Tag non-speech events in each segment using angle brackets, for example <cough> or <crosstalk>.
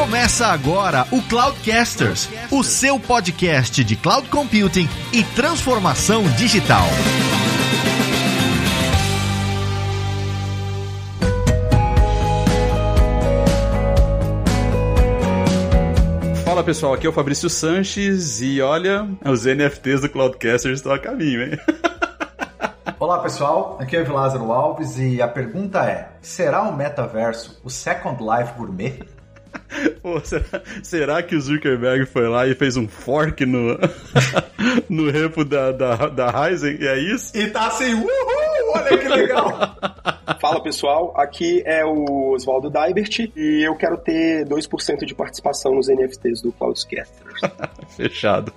Começa agora o Cloudcasters, o seu podcast de cloud computing e transformação digital. Fala pessoal, aqui é o Fabrício Sanches e olha, os NFTs do Cloudcasters estão a caminho, hein? <laughs> Olá pessoal, aqui é o Lázaro Alves e a pergunta é: será o metaverso o Second Life Gourmet? <laughs> Pô, será, será, que o Zuckerberg foi lá e fez um fork no, <laughs> no repo da, da, da Ryzen? E é isso? E tá assim, uhul! Olha que legal! <laughs> Fala pessoal, aqui é o Oswaldo Daibert e eu quero ter 2% de participação nos NFTs do Cloudcasters. Fechado.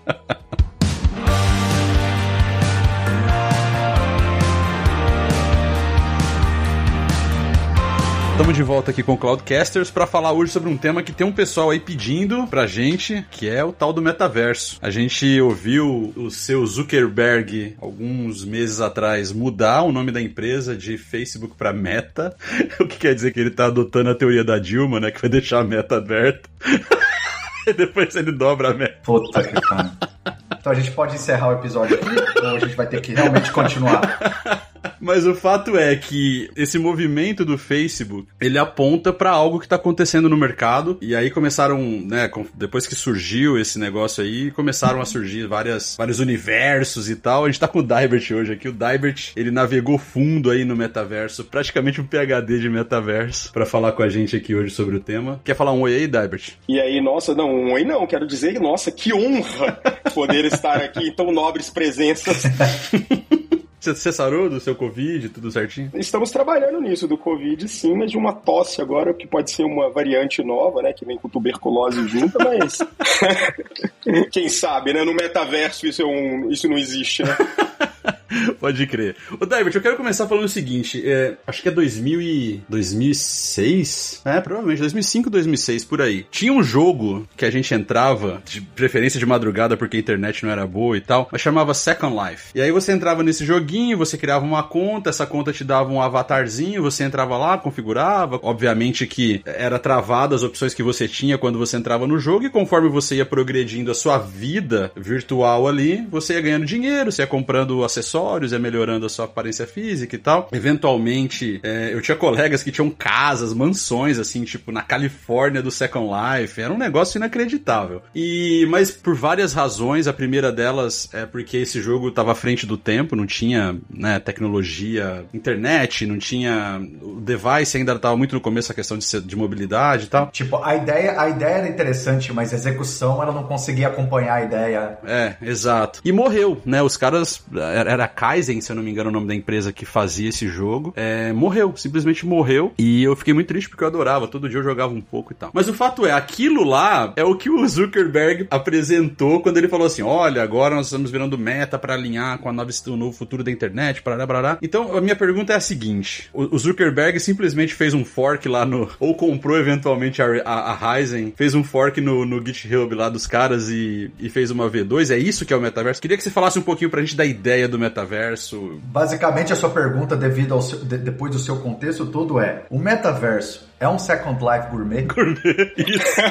Estamos de volta aqui com o Cloudcasters para falar hoje sobre um tema que tem um pessoal aí pedindo pra gente, que é o tal do metaverso. A gente ouviu o seu Zuckerberg alguns meses atrás mudar o nome da empresa de Facebook para Meta, <laughs> o que quer dizer que ele tá adotando a teoria da Dilma, né, que vai deixar a meta aberta. <laughs> e depois ele dobra a meta. Puta que pariu. <laughs> Então a gente pode encerrar o episódio aqui ou a gente vai ter que realmente continuar? Mas o fato é que esse movimento do Facebook, ele aponta para algo que tá acontecendo no mercado. E aí começaram, né, depois que surgiu esse negócio aí, começaram a surgir várias, vários universos e tal. A gente tá com o Dybert hoje aqui. O Dybert, ele navegou fundo aí no metaverso, praticamente um PhD de metaverso, para falar com a gente aqui hoje sobre o tema. Quer falar um oi aí, Dybert? E aí, nossa, não, um oi não. Quero dizer, nossa, que honra poder estar aqui em tão nobres presenças. <laughs> Você sarou do seu Covid, tudo certinho? Estamos trabalhando nisso do Covid, sim, mas de uma tosse agora, que pode ser uma variante nova, né? Que vem com tuberculose junto, mas. <laughs> Quem sabe, né? No metaverso isso, é um, isso não existe, né? <laughs> <laughs> Pode crer. Ô, David, eu quero começar falando o seguinte: é, acho que é 2000 e... 2006? É, provavelmente, 2005, 2006, por aí. Tinha um jogo que a gente entrava, de preferência de madrugada porque a internet não era boa e tal, mas chamava Second Life. E aí você entrava nesse joguinho, você criava uma conta, essa conta te dava um avatarzinho, você entrava lá, configurava. Obviamente que era travado as opções que você tinha quando você entrava no jogo, e conforme você ia progredindo a sua vida virtual ali, você ia ganhando dinheiro, você ia comprando acessórios, ia melhorando a sua aparência física e tal. Eventualmente, é, eu tinha colegas que tinham casas, mansões, assim, tipo, na Califórnia do Second Life. Era um negócio inacreditável. E, mas por várias razões, a primeira delas é porque esse jogo estava à frente do tempo, não tinha, né, tecnologia, internet, não tinha. O device ainda estava muito no começo a questão de, de mobilidade e tal. Tipo, a ideia, a ideia era interessante, mas a execução ela não conseguia acompanhar a ideia. É, exato. E morreu, né? Os caras. Era Kaizen, se eu não me engano, o nome da empresa que fazia esse jogo. É, morreu, simplesmente morreu. E eu fiquei muito triste porque eu adorava. Todo dia eu jogava um pouco e tal. Mas o fato é, aquilo lá é o que o Zuckerberg apresentou quando ele falou assim: olha, agora nós estamos virando meta para alinhar com a nova, o novo futuro da internet. Então, a minha pergunta é a seguinte: o, Zuckerberg simplesmente fez um fork lá no. Ou comprou eventualmente a, a, a Ryzen, fez um fork no, no GitHub lá dos caras e, e fez uma V2. É isso que é o metaverso? Queria que você falasse um pouquinho pra gente da ideia do metaverso. Basicamente, a sua pergunta, devido ao seu, de, depois do seu contexto todo, é: o metaverso é um Second Life gourmet? <laughs> Gourmet, isso.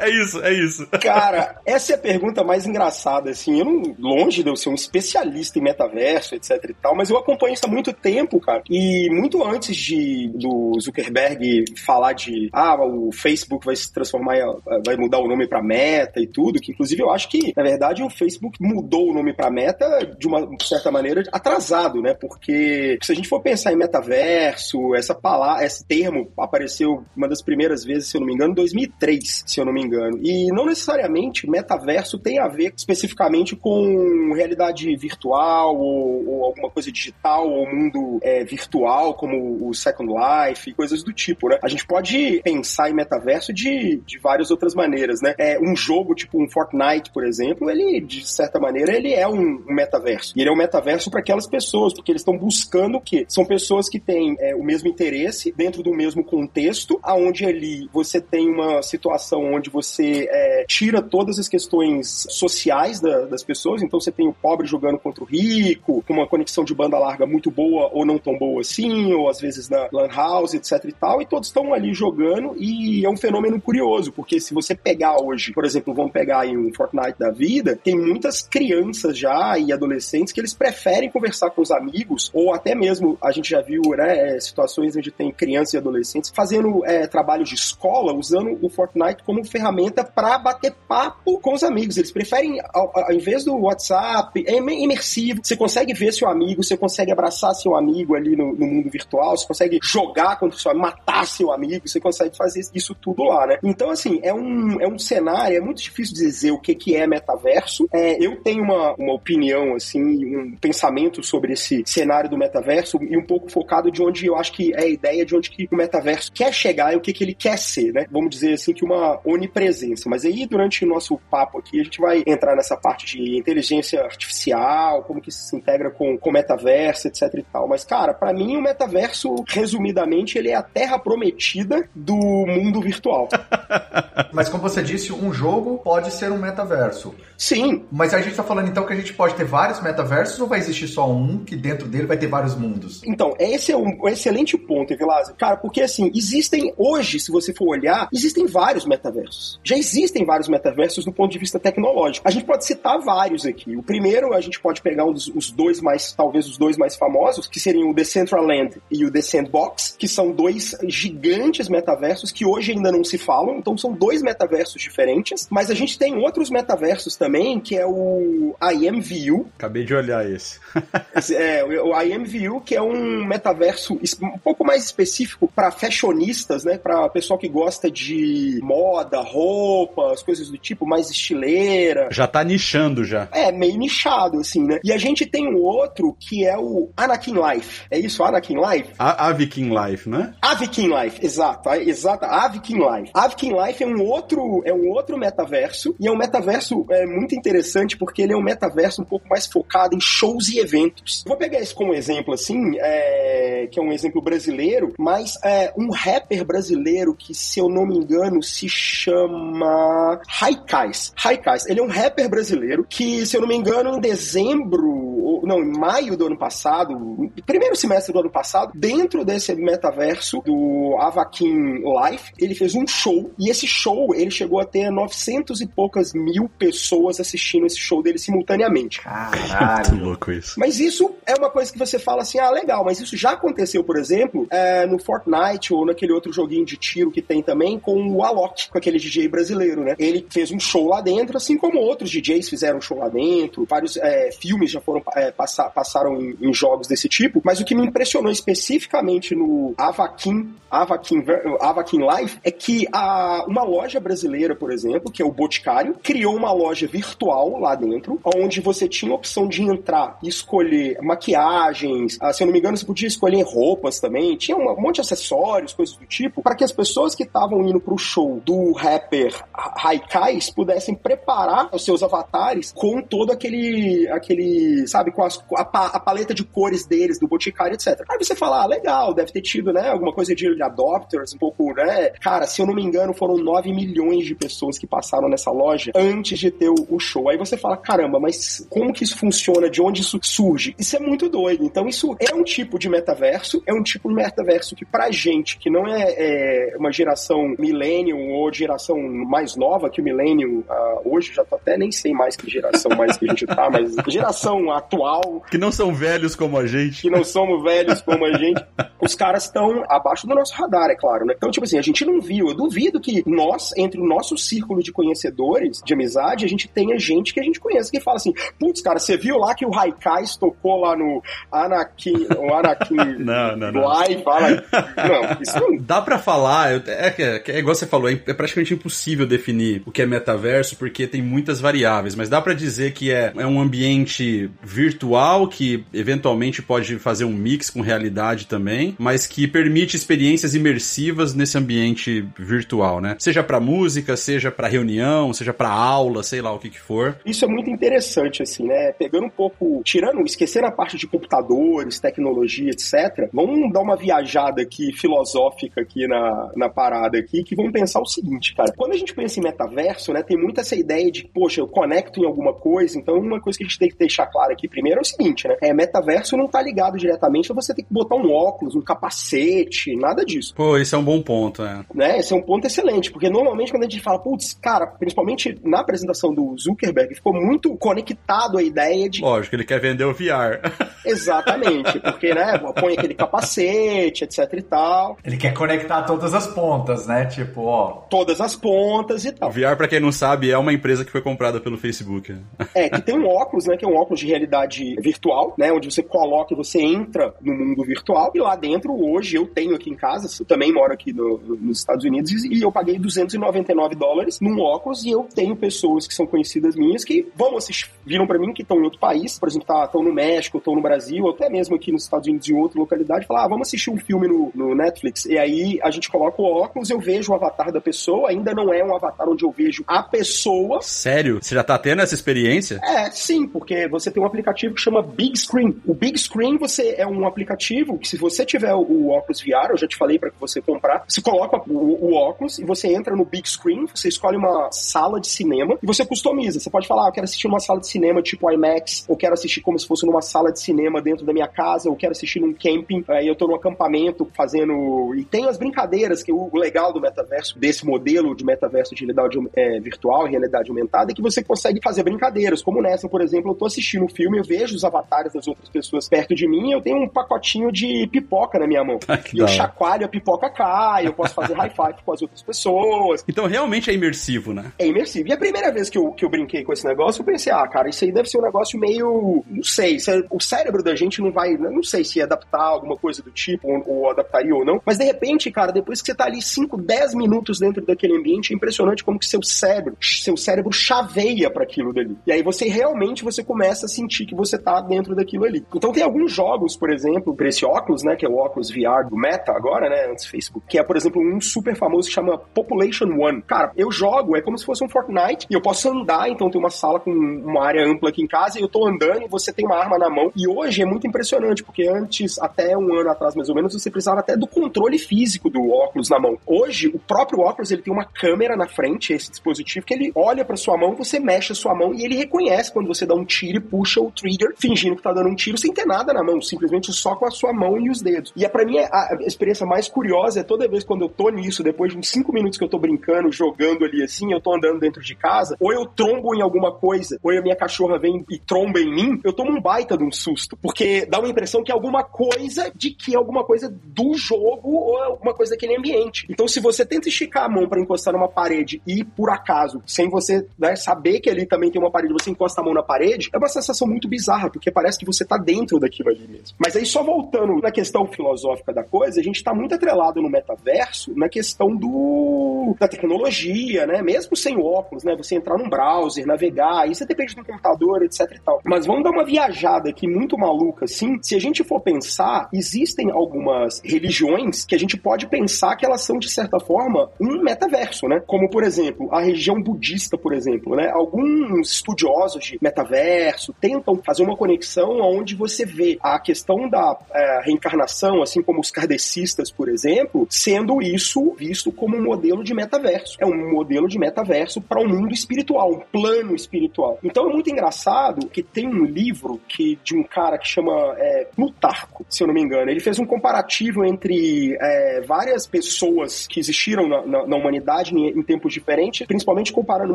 é isso, é isso. Cara, essa é a pergunta mais engraçada, assim. Eu não, longe de eu ser um especialista em metaverso, etc e tal, mas eu acompanho isso há muito tempo, cara. E muito antes de do Zuckerberg falar de ah, o Facebook vai se transformar, vai mudar o nome para Meta e tudo, que inclusive eu acho que, na verdade, o Facebook mudou o nome para Meta de uma certa maneira atrasado, né? Porque se a gente for pensar em metaverso, essa palavra, esse termo apareceu apareceu uma das primeiras vezes, se eu não me engano, em 2003, se eu não me engano. E não necessariamente metaverso tem a ver especificamente com realidade virtual ou, ou alguma coisa digital ou mundo é, virtual, como o Second Life coisas do tipo, né? A gente pode pensar em metaverso de, de várias outras maneiras, né? É, um jogo tipo um Fortnite, por exemplo, ele, de certa maneira, ele é um, um metaverso. E ele é um metaverso para aquelas pessoas, porque eles estão buscando o quê? São pessoas que têm é, o mesmo interesse dentro do mesmo contexto contexto aonde ali você tem uma situação onde você é, tira todas as questões sociais da, das pessoas, então você tem o pobre jogando contra o rico, com uma conexão de banda larga muito boa ou não tão boa assim, ou às vezes na lan house, etc e tal, e todos estão ali jogando e é um fenômeno curioso, porque se você pegar hoje, por exemplo, vamos pegar aí um Fortnite da vida, tem muitas crianças já e adolescentes que eles preferem conversar com os amigos, ou até mesmo a gente já viu né, é, situações onde tem crianças e adolescentes fazendo é, trabalhos de escola usando o Fortnite como ferramenta para bater papo com os amigos. Eles preferem, ao, ao, invés do WhatsApp, é imersivo. Você consegue ver seu amigo, você consegue abraçar seu amigo ali no, no mundo virtual, você consegue jogar contra o seu amigo, matar seu amigo, você consegue fazer isso tudo lá, né? Então, assim, é um, é um cenário, é muito difícil dizer o que, que é metaverso. É, eu tenho uma, uma opinião, assim, um pensamento sobre esse cenário do metaverso e um pouco focado de onde eu acho que é a ideia de onde que o metaverso quer chegar e o que, que ele quer ser, né? Vamos dizer assim que uma onipresença. Mas aí, durante o nosso papo aqui, a gente vai entrar nessa parte de inteligência artificial, como que isso se integra com o metaverso, etc e tal. Mas, cara, para mim o metaverso, resumidamente, ele é a terra prometida do mundo virtual. <laughs> Mas como você disse, um jogo pode ser um metaverso. Sim. Mas a gente tá falando então que a gente pode ter vários metaversos ou vai existir só um que dentro dele vai ter vários mundos? Então, esse é um, um excelente ponto, Evilásio. Cara, porque assim, existem hoje, se você for olhar, existem vários metaversos. Já existem vários metaversos do ponto de vista tecnológico. A gente pode citar vários aqui. O primeiro, a gente pode pegar um dos, os dois mais, talvez os dois mais famosos, que seriam o Decentraland e o The Sandbox, que são dois gigantes metaversos que hoje ainda não se falam. Então, são dois metaversos diferentes. Mas a gente tem outros metaversos também que é o IMVU. Acabei de olhar esse. <laughs> é, o IMVU, que é um metaverso um pouco mais específico para fashionistas, né? Para pessoal que gosta de moda, roupas, coisas do tipo, mais estileira. Já tá nichando já. É, meio nichado, assim, né? E a gente tem um outro que é o Anakin Life. É isso, Anakin Life? A Avikin Life, né? Avikin Life, exato. Exato, Avikin Life. Avikin Life é um outro, é um outro metaverso e é um metaverso é, muito interessante porque ele é um metaverso um pouco mais focado em shows e eventos. Vou pegar isso como exemplo, assim, é, que é um exemplo brasileiro, mas é, um rapper brasileiro que, se eu não me engano, se chama Haikais. Haikais. Ele é um rapper brasileiro que, se eu não me engano, em dezembro, não, em maio do ano passado, primeiro semestre do ano passado, dentro desse metaverso do Avakin Life, ele fez um show e esse show ele chegou a ter 900 e poucas mil pessoas pessoas assistindo esse show dele simultaneamente. Caralho. <laughs> Muito louco isso. Mas isso é uma coisa que você fala assim, ah, legal, mas isso já aconteceu, por exemplo, é, no Fortnite ou naquele outro joguinho de tiro que tem também com o Alok, com aquele DJ brasileiro, né? Ele fez um show lá dentro, assim como outros DJs fizeram show lá dentro, vários é, filmes já foram é, passar, passaram em, em, jogos desse tipo, mas o que me impressionou especificamente no Avakin, Avakin, Avakin Life é que a, uma loja brasileira, por exemplo, que é o Boticário, criou uma loja virtual virtual lá dentro, onde você tinha a opção de entrar e escolher maquiagens, ah, se eu não me engano, você podia escolher roupas também, tinha um monte de acessórios, coisas do tipo, para que as pessoas que estavam indo pro show do rapper Haikais pudessem preparar os seus avatares com todo aquele, aquele sabe, com as, a, a, paleta de cores deles, do Boticário, etc. Aí você fala, ah, legal, deve ter tido, né, alguma coisa de adopters, um pouco, né? Cara, se eu não me engano, foram 9 milhões de pessoas que passaram nessa loja antes de ter o, o show. Aí você fala, caramba, mas como que isso funciona? De onde isso surge? Isso é muito doido. Então, isso é um tipo de metaverso, é um tipo de metaverso que, pra gente, que não é, é uma geração millennium ou geração mais nova que o millennium, uh, hoje já tô até nem sei mais que geração mais que a gente tá, mas <laughs> geração atual. Que não são velhos como a gente. Que não somos velhos como a gente. Os caras estão abaixo do nosso radar, é claro, né? Então, tipo assim, a gente não viu. Eu duvido que nós, entre o nosso círculo de conhecedores de amizade, a gente tenha gente que a gente conhece que fala assim: putz, cara, você viu lá que o Raikais tocou lá no Anakin, o Anakin <laughs> não, não, não. Live? Fala. Não, isso. Dá pra falar, é, é, é igual você falou, é, é praticamente impossível definir o que é metaverso porque tem muitas variáveis, mas dá para dizer que é, é um ambiente virtual que eventualmente pode fazer um mix com realidade também, mas que permite experiências imersivas nesse ambiente virtual, né? Seja para música, seja para reunião, seja para aula, sei lá o que que for. Isso é muito interessante assim, né? Pegando um pouco, tirando, esquecendo a parte de computadores, tecnologia, etc. Vamos dar uma viajada aqui filosófica aqui na, na parada aqui, que vamos pensar o seguinte, cara. Quando a gente pensa em metaverso, né, tem muito essa ideia de, poxa, eu conecto em alguma coisa, então uma coisa que a gente tem que deixar claro aqui primeiro é o seguinte, né? É, metaverso não tá ligado diretamente a você ter que botar um óculos, um capacete, nada disso. Pô, isso é um bom ponto, é. Né? Esse é um ponto excelente, porque normalmente quando a gente fala, putz, cara, principalmente na apresentação do Zuckerberg, ficou muito conectado a ideia de. Lógico, ele quer vender o VR. Exatamente, porque, né, põe aquele capacete, etc e tal. Ele quer conectar todas as pontas, né? Tipo, ó. Todas as pontas e tal. O VR, pra quem não sabe, é uma empresa que foi comprada pelo Facebook. É, que tem um óculos, né, que é um óculos de realidade virtual, né, onde você coloca e você entra no mundo virtual, e lá dentro, hoje, eu tenho aqui em casa, eu também moro aqui no, nos Estados Unidos, e eu paguei 299 dólares num óculos, e eu tenho pessoas que são conhecidas minhas que vão assistir, viram para mim que estão em outro país, por exemplo, estão tá, no México, estão no Brasil, ou até mesmo aqui nos Estados Unidos em outra localidade, falar, ah, vamos assistir um filme no, no Netflix, e aí a gente coloca o óculos, eu vejo o avatar da pessoa, ainda não é um avatar onde eu vejo a pessoa. Sério? Você já tá tendo essa experiência? É, sim, porque você tem um aplicativo que chama Big Screen. O Big Screen você é um aplicativo que se você tiver o óculos VR, eu já te falei para que você comprar, você coloca o, o, óculos e você entra no Big Screen, você escolhe uma sala de cinema e você customiza. Você pode falar, ah, eu quero assistir uma sala de cinema tipo IMAX, ou quero assistir como se fosse numa sala de cinema dentro da minha casa, ou quero assistir num camping, aí eu tô num acampamento fazendo. E tem as brincadeiras, que o legal do metaverso, desse modelo de metaverso de realidade é, virtual e realidade aumentada, é que você consegue fazer brincadeiras, como nessa, por exemplo, eu tô assistindo um filme, eu vejo os avatares das outras pessoas perto de mim, eu tenho um pacotinho de pipoca na minha mão. <laughs> e eu chacoalho, a pipoca cai, eu posso fazer <laughs> high five com as outras pessoas. Então realmente é imersivo, né? É imersivo. E a primeira vez que eu, que eu brinquei com esse negócio, eu pensei, ah, cara, isso aí deve ser um negócio meio. Não sei, é, o cérebro da gente não vai. Não sei se adaptar alguma coisa do tipo, ou, ou adaptaria ou não. Mas de repente, cara, depois que você tá ali 5, 10 minutos dentro daquele ambiente, é impressionante como que seu cérebro, seu cérebro chaveia para aquilo dali. E aí você realmente você começa a sentir que você tá dentro daquilo ali. Então tem alguns jogos, por exemplo, para esse óculos, né, que é o óculos VR do Meta agora, né, antes Facebook, que é, por exemplo, um super famoso que chama Population One. Cara, eu jogo, é como se fosse um Fortnite, e eu posso andar, então tem uma sala com uma área ampla aqui em casa, e eu tô andando e você tem uma arma na mão. E hoje é muito impressionante, porque antes, até um ano atrás mais ou menos, você precisava até do controle físico do óculos na mão. Hoje, o próprio óculos, ele tem uma câmera na frente, esse dispositivo, que ele olha para sua mão, você mexe a sua mão e ele reconhece quando você dá um tiro e puxa o trigger, fingindo que tá dando um tiro sem ter nada na mão, simplesmente só com a sua mão e os dedos. E é para mim a experiência mais curiosa é toda vez quando eu tô nisso, depois de uns 5 minutos que eu tô brincando, jogando ali assim, eu tô andando dentro de casa, ou eu trombo em alguma coisa, ou a minha cachorra vem e tromba em mim, eu tomo um baita de um susto, porque dá uma impressão que é alguma coisa de que é alguma coisa do jogo ou alguma coisa daquele ambiente. Então se você tenta esticar a mão para encostar numa parede e por acaso, sem você né, saber que ali também tem uma parede, você encosta a mão na parede, é uma sensação muito bizarra, porque parece que você tá dentro daquilo ali mesmo. Mas aí só voltando na questão filosófica da coisa, a gente tá muito atrelado no metaverso na questão do da tecnologia, né? Mesmo sem óculos, né? Você entrar num browser, navegar, você depende do computador, etc e tal. Mas vamos dar uma viajada aqui muito maluca, assim. Se a gente for pensar, existem algumas religiões que a gente pode pensar que elas são, de certa forma, um metaverso, né? Como, por exemplo, a religião budista, por exemplo, né? Alguns estudiosos de metaverso tentam fazer uma conexão onde você vê a questão da é, reencarnação, assim como os kardecistas, por exemplo, sendo isso visto como um modelo de metaverso. É um modelo de metaverso para o um mundo espiritual, um plano espiritual. Então é muito engraçado que tem um livro que de um cara que chama é, Plutarco, se eu não me engano. Ele fez um comparativo entre é, várias pessoas que existiram na, na, na humanidade em, em, tempos diferentes, principalmente comparando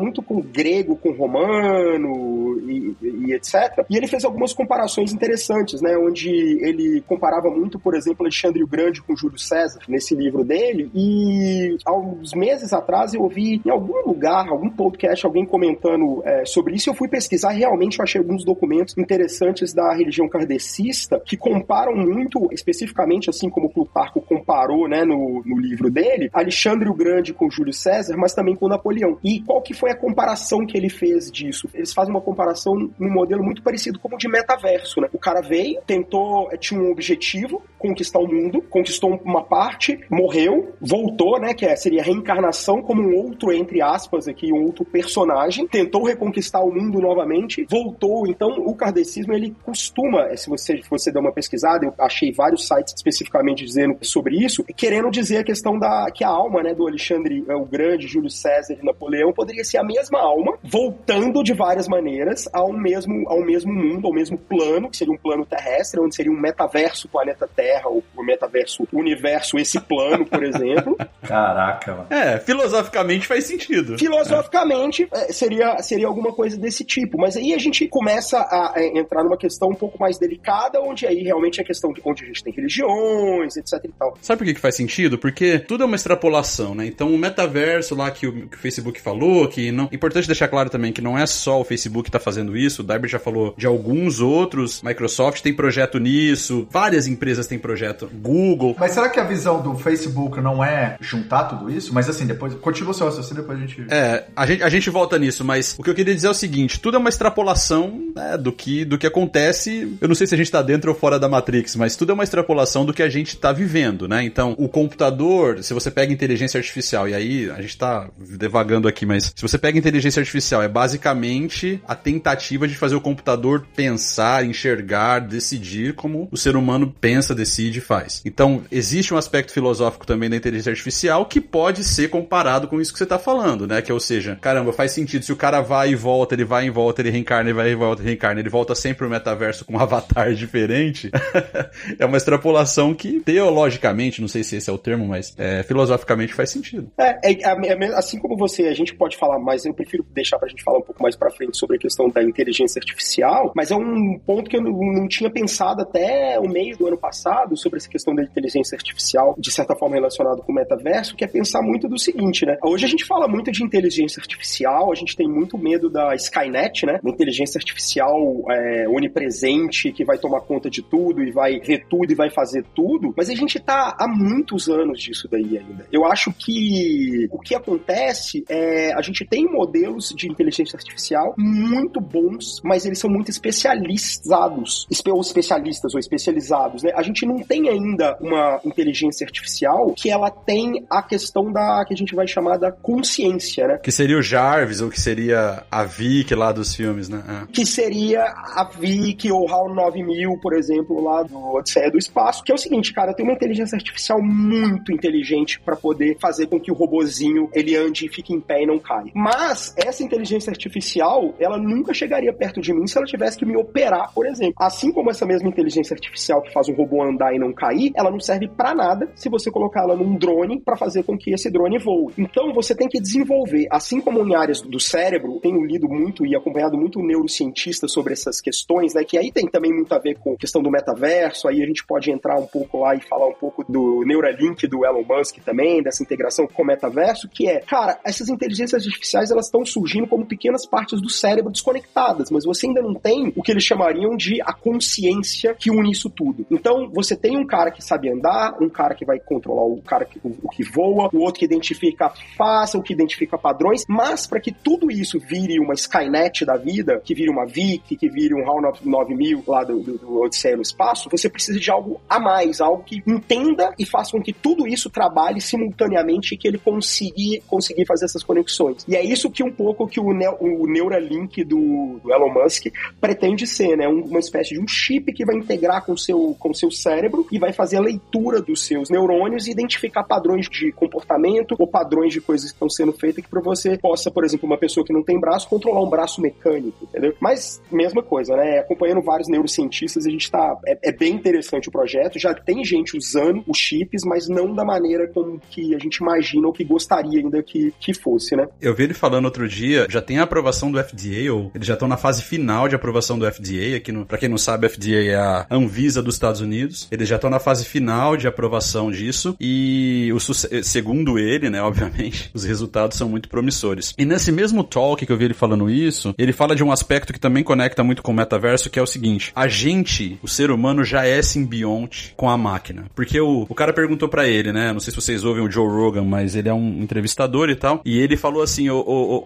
muito com grego, com romano e, e, etc. E ele fez algumas comparações interessantes, né? Onde ele comparava muito, por exemplo, Alexandre o Grande com Júlio César nesse livro dele. E aos meses atrás eu ouvi em algum lugar, algum podcast, alguém comentando é, sobre isso. Eu fui pesquisar realmente eu achei alguns documentos interessantes da religião kardecista que comparam muito, especificamente assim como Plutarco comparou né, no, no livro dele, Alexandre o Grande com Júlio César, mas também com Napoleão. E qual que foi a comparação que ele fez disso? Eles fazem uma comparação num modelo muito parecido como de metaverso, né? O cara veio, tentou, eh, tinha um objetivo, conquistar o mundo, conquistou uma parte, morreu, voltou, né? Que é, seria reencarnação como um outro, entre aspas, aqui, um outro personagem, tentou reconquistar o mundo novamente, voltou. Então, o kardecismo, ele costuma, eh, se você, se você der uma pesquisada, eu achei vários sites especificamente dizendo sobre isso, querendo dizer a questão da que a alma, né, do Alexandre eh, o Grande, Júlio César e Napoleão poderia ser a mesma alma, voltando de várias maneiras ao mesmo, ao mesmo mundo, ao mesmo plano, que seria um plano terrestre, onde seria um metaverso planeta Terra, ou o metaverso universo, esse plano, por exemplo. <laughs> Caraca, mano. É, filosoficamente faz sentido. Filosoficamente, é, seria, seria alguma coisa desse tipo. Mas aí a gente começa a, a entrar numa questão um pouco mais delicada, onde aí realmente é questão de onde a gente tem religiões, etc e tal. Sabe por que, que faz sentido? Porque tudo é uma extrapolação, né? Então o metaverso lá que o, que o Facebook falou, que não. Importante deixar claro também que não é só o Facebook que tá fazendo isso, o Darby já falou de alguns outros, Microsoft tem projeto nisso, várias empresas têm projeto, Google. Mas será que a visão do Facebook não é juntar tudo isso? Mas assim, depois. Continua o seu raciocínio, depois a gente. É, a gente, a gente volta nisso, mas o que eu queria dizer é o seguinte: tudo é uma extrapolação né, do, que, do que acontece. Eu não sei se a gente tá dentro ou fora da Matrix, mas tudo é uma extrapolação do que a gente tá vivendo, né? Então, o computador, se você pega inteligência artificial, e aí a gente tá devagando aqui, mas se você pega inteligência artificial, é basicamente a tentativa de fazer o computador pensar, enxergar, decidir como o ser humano pensa, decide e faz. Então, existe um aspecto filosófico também da inteligência artificial que pode ser comparado com isso que você tá falando, né? Que ou seja, caramba, faz sentido. Se o cara vai e volta, ele vai e volta, ele reencarna, ele vai e volta, ele reencarna, ele volta sempre pro metaverso com um <laughs> avatar diferente. <laughs> é uma extrapolação que, teologicamente, não sei se esse é o termo, mas é, filosoficamente faz sentido. É, é, é, assim como você, a gente pode falar mais, eu prefiro deixar pra gente falar um pouco mais pra frente sobre a questão da inteligência artificial, mas é um ponto que eu não, não tinha pensado até o meio do ano passado sobre essa questão da inteligência artificial, de certa forma relacionado com o metaverso, que é pensar muito do seguinte, né? Hoje a gente fala muito de inteligência artificial, a gente tem muito medo da Skynet, né? Uma inteligência artificial é, onipresente que vai tomar conta de tudo e vai ver tudo e vai fazer tudo, mas a gente tá há muitos anos disso daí ainda. Eu acho que o que acontece é a gente tem modelos de inteligência artificial muito bons, mas eles são muito especializados, ou especialistas ou especializados, né? A gente não tem ainda uma inteligência artificial que ela tem a questão da que a gente vai chamar da consciência, né? Que seria o Jarvis ou que seria a Vic lá dos filmes, né? É. Que seria a Vic ou HAL 9000, por exemplo, lá do Odisseia do Espaço, que é o seguinte, cara, tem uma inteligência artificial muito inteligente para poder fazer com que o robozinho ele ande e fique em pé e não caia. Mas essa inteligência artificial, ela nunca chegaria perto de mim se ela tivesse que me operar, por exemplo. Assim como essa mesma inteligência artificial que faz um robô andar e não cair, ela não serve para nada se você colocar ela num drone para fazer com que esse drone voe. Então você tem que desenvolver, assim como em áreas do cérebro, tenho lido muito e acompanhado muito neurocientistas sobre essas questões, né, que aí tem também muito a ver com a questão do metaverso, aí a gente pode entrar um pouco lá e falar um pouco do Neuralink do Elon Musk também, dessa integração com o metaverso, que é, cara, essas inteligências artificiais elas estão surgindo como pequenas partes do cérebro desconectadas, mas você ainda não tem o que eles chamariam de a consciência que une isso tudo. Então, você tem um cara que sabe andar, um cara que vai controlar o cara que, o, o que voa, o outro que identifica face, o que identifica padrões, mas para que tudo isso vire uma Skynet da vida, que vire uma Vic, que vire um HAL 9000 lá do, do, do Odisseia no espaço, você precisa de algo a mais, algo que entenda e faça com que tudo isso trabalhe simultaneamente e que ele consiga conseguir fazer essas conexões. E é isso que um pouco que o, ne o Neuralink do, do Elon Musk pretende ser, né? uma espécie de um chip que vai integrar com seu, com seu cérebro e vai fazer a leitura dos seus neurônios e identificar padrões de comportamento ou padrões de coisas que estão sendo feitas que para você possa, por exemplo, uma pessoa que não tem braço, controlar um braço mecânico, entendeu? Mas, mesma coisa, né? Acompanhando vários neurocientistas, a gente tá. É, é bem interessante o projeto, já tem gente usando os chips, mas não da maneira como que a gente imagina ou que gostaria ainda que, que fosse, né? Eu vi ele falando outro dia, já tem a aprovação do FDA, ou eles já estão na fase final de aprovação do FDA, aqui no, pra quem não sabe, a FDA é a Anvisa dos Estados Unidos, eles já estão na fase final de aprovação disso, e o, segundo ele, né, <laughs> obviamente, os resultados são muito promissores. E nesse mesmo talk que eu vi ele falando isso, ele fala de um aspecto que também conecta muito com o metaverso, que é o seguinte: a gente, o ser humano, já é simbionte com a máquina. Porque o, o cara perguntou para ele, né? Não sei se vocês ouvem o Joe Rogan, mas ele é um entrevistador e tal. E ele falou assim: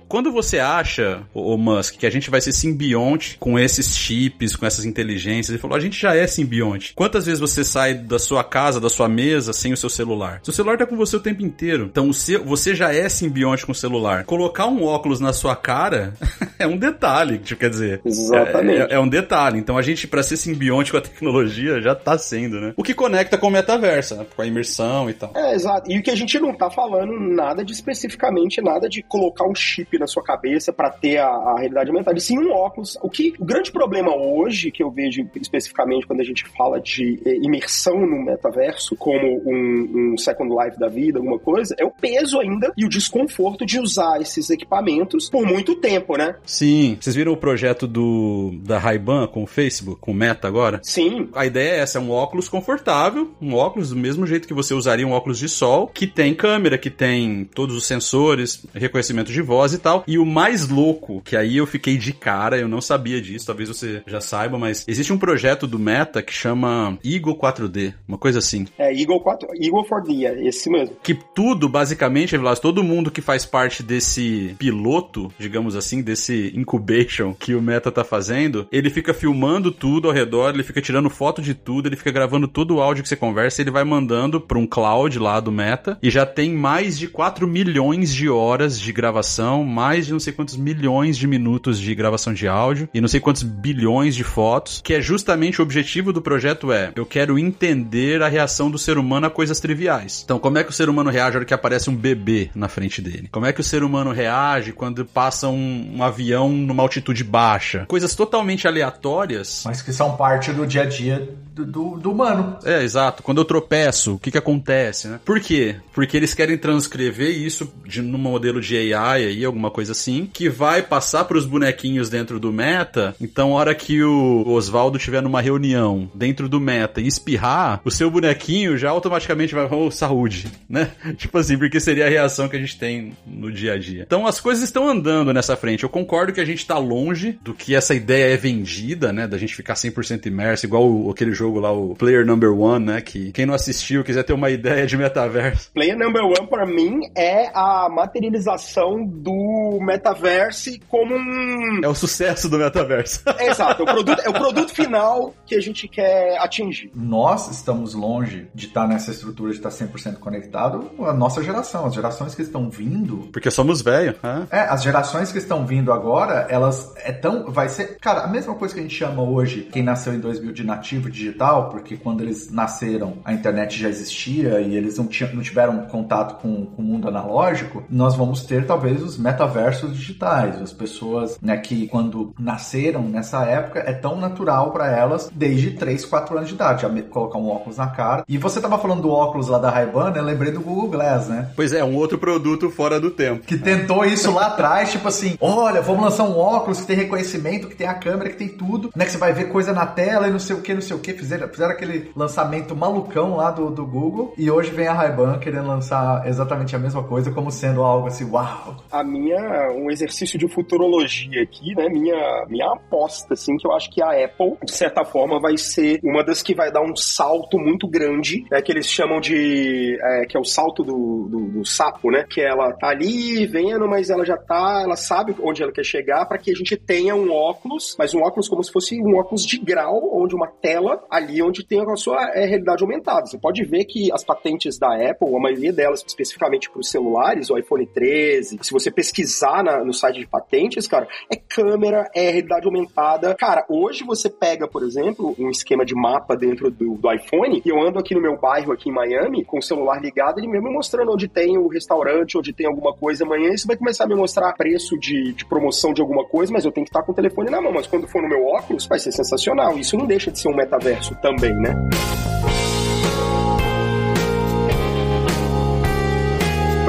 quando você acha, o, Musk, que a gente vai ser simbionte com esses chips, com essas inteligências, ele falou: a gente já é simbionte. Quantas vezes você sai da sua casa, da sua mesa, sem o seu celular? Seu celular tá com você o tempo inteiro. Então seu, você já é simbionte com o celular. Colocar um óculos na sua cara <laughs> é um detalhe, tipo, quer dizer. Exatamente. É, é, é um detalhe. Então a gente, para ser simbionte com a tecnologia, já tá sendo, né? O que conecta com o metaverso, né? Com a imersão e tal. É, exato. E o que a gente não tá falando nada de especificamente, nada de colocar um chip na sua cabeça para ter a, a, realidade aumentada, e sim um óculos. O que o grande problema hoje que eu vejo especificamente quando a gente fala de eh, imersão no metaverso, como um, um Second Life da vida, alguma coisa, é o peso ainda e o desconforto de usar esses equipamentos por muito tempo, né? Sim. Vocês viram o projeto do da Ray-Ban com o Facebook, com o Meta agora? Sim. A ideia é essa, é um óculos confortável, um óculos do mesmo jeito que você usaria um óculos de sol, que tem câmera, que tem todos os sensores, reconhecimento de voz e tal. E o mais louco, que aí eu fiquei de cara, eu não sabia disso, talvez você já saiba, mas existe um projeto do Meta que chama Eagle 4D, uma coisa assim. É, Eagle 4, Eagle 4D, é esse mesmo. Que tudo, basicamente, Vilas, todo mundo que faz parte desse piloto, digamos assim, desse incubation que o Meta tá fazendo, ele fica filmando tudo ao redor, ele fica tirando foto de tudo, ele fica gravando todo o áudio que você conversa, ele vai mandando para um cloud lá do Meta e já tem mais de 4 milhões de horas de gravação, mais de não sei quantos milhões de minutos de gravação de áudio e não sei quantos bilhões de fotos, que é justamente o objetivo do projeto é, eu quero entender a reação do ser humano a coisas triviais. Então, como é que o ser humano reage hora que aparece um bebê na frente dele? Como é que o ser humano reage quando passa um, um avião numa altitude baixa? Coisas totalmente aleatórias. Mas que são parte do dia a dia do, do, humano. É, exato. Quando eu tropeço, o que que acontece, né? Por quê? Porque eles querem transcrever isso de, num modelo de AI aí, alguma coisa assim, que vai passar para os bonequinhos dentro do meta. Então, hora que o Oswaldo estiver numa reunião dentro do meta e espirrar, o seu bonequinho já automaticamente vai, oh, saúde, <laughs> né? tipo assim, porque seria a reação que a gente tem no dia a dia. Então, as coisas estão andando nessa frente. Eu concordo que a gente tá longe do que essa ideia é vendida, né? Da gente ficar 100% imerso, igual aquele jogo lá, o Player Number One, né? Que quem não assistiu, quiser ter uma ideia de metaverso. Player Number One, para mim, é a materialização do metaverse como um. É o sucesso do metaverso. <laughs> Exato, é o, produto, é o produto final que a gente quer atingir. Nós estamos longe de estar nessa estrutura de estar 100% conectado, a nossa geração, as gerações que estão vindo. Porque somos velhos, né? É, as gerações que estão vindo agora, elas é tão. Vai ser. Cara, a mesma coisa que a gente chama hoje, quem nasceu em 2000 de nativo digital, porque quando eles nasceram a internet já existia e eles não, tinham, não tiveram contato com, com o mundo analógico, nós vamos ter talvez os metaversos digitais. As pessoas né, que quando nasceram nessa época é tão natural para elas desde 3, 4 anos de idade, já colocar um óculos na cara. E você tava falando do óculos lá da Ray-Ban, né? Eu lembrei do Google Glass, né? Pois é, um outro produto fora do tempo. Que tentou isso lá atrás, tipo assim, olha, vamos lançar um óculos que tem reconhecimento, que tem a câmera, que tem tudo, né? Que você vai ver coisa na tela e não sei o que, não sei o que. Fizeram, fizeram aquele lançamento malucão lá do, do Google e hoje vem a Ray-Ban querendo lançar exatamente a mesma coisa, como sendo algo assim, uau! A minha, um exercício de futurologia aqui, né? Minha, minha aposta, assim, que eu acho que a Apple, de certa forma, vai ser uma das que vai dar um salto muito grande, né? Que eles chamam de. É, que é o salto do, do, do, sapo, né? Que ela tá ali vendo, mas ela já tá, ela sabe onde ela quer chegar para que a gente tenha um óculos, mas um óculos como se fosse um óculos de grau, onde uma tela ali onde tem a sua é, realidade aumentada. Você pode ver que as patentes da Apple, a maioria delas especificamente para os celulares, o iPhone 13, se você pesquisar na, no site de patentes, cara, é câmera, é realidade aumentada. Cara, hoje você pega, por exemplo, um esquema de mapa dentro do, do iPhone, e eu ando aqui no meu bairro, aqui em Miami, com o celular ligado, ele mesmo me mostrando onde tem o restaurante, onde tem alguma coisa amanhã, isso vai começar a me mostrar preço de, de promoção de alguma coisa, mas eu tenho que estar com o telefone na mão. Mas quando for no meu óculos, vai ser sensacional. Isso não deixa de ser um metaverso também, né?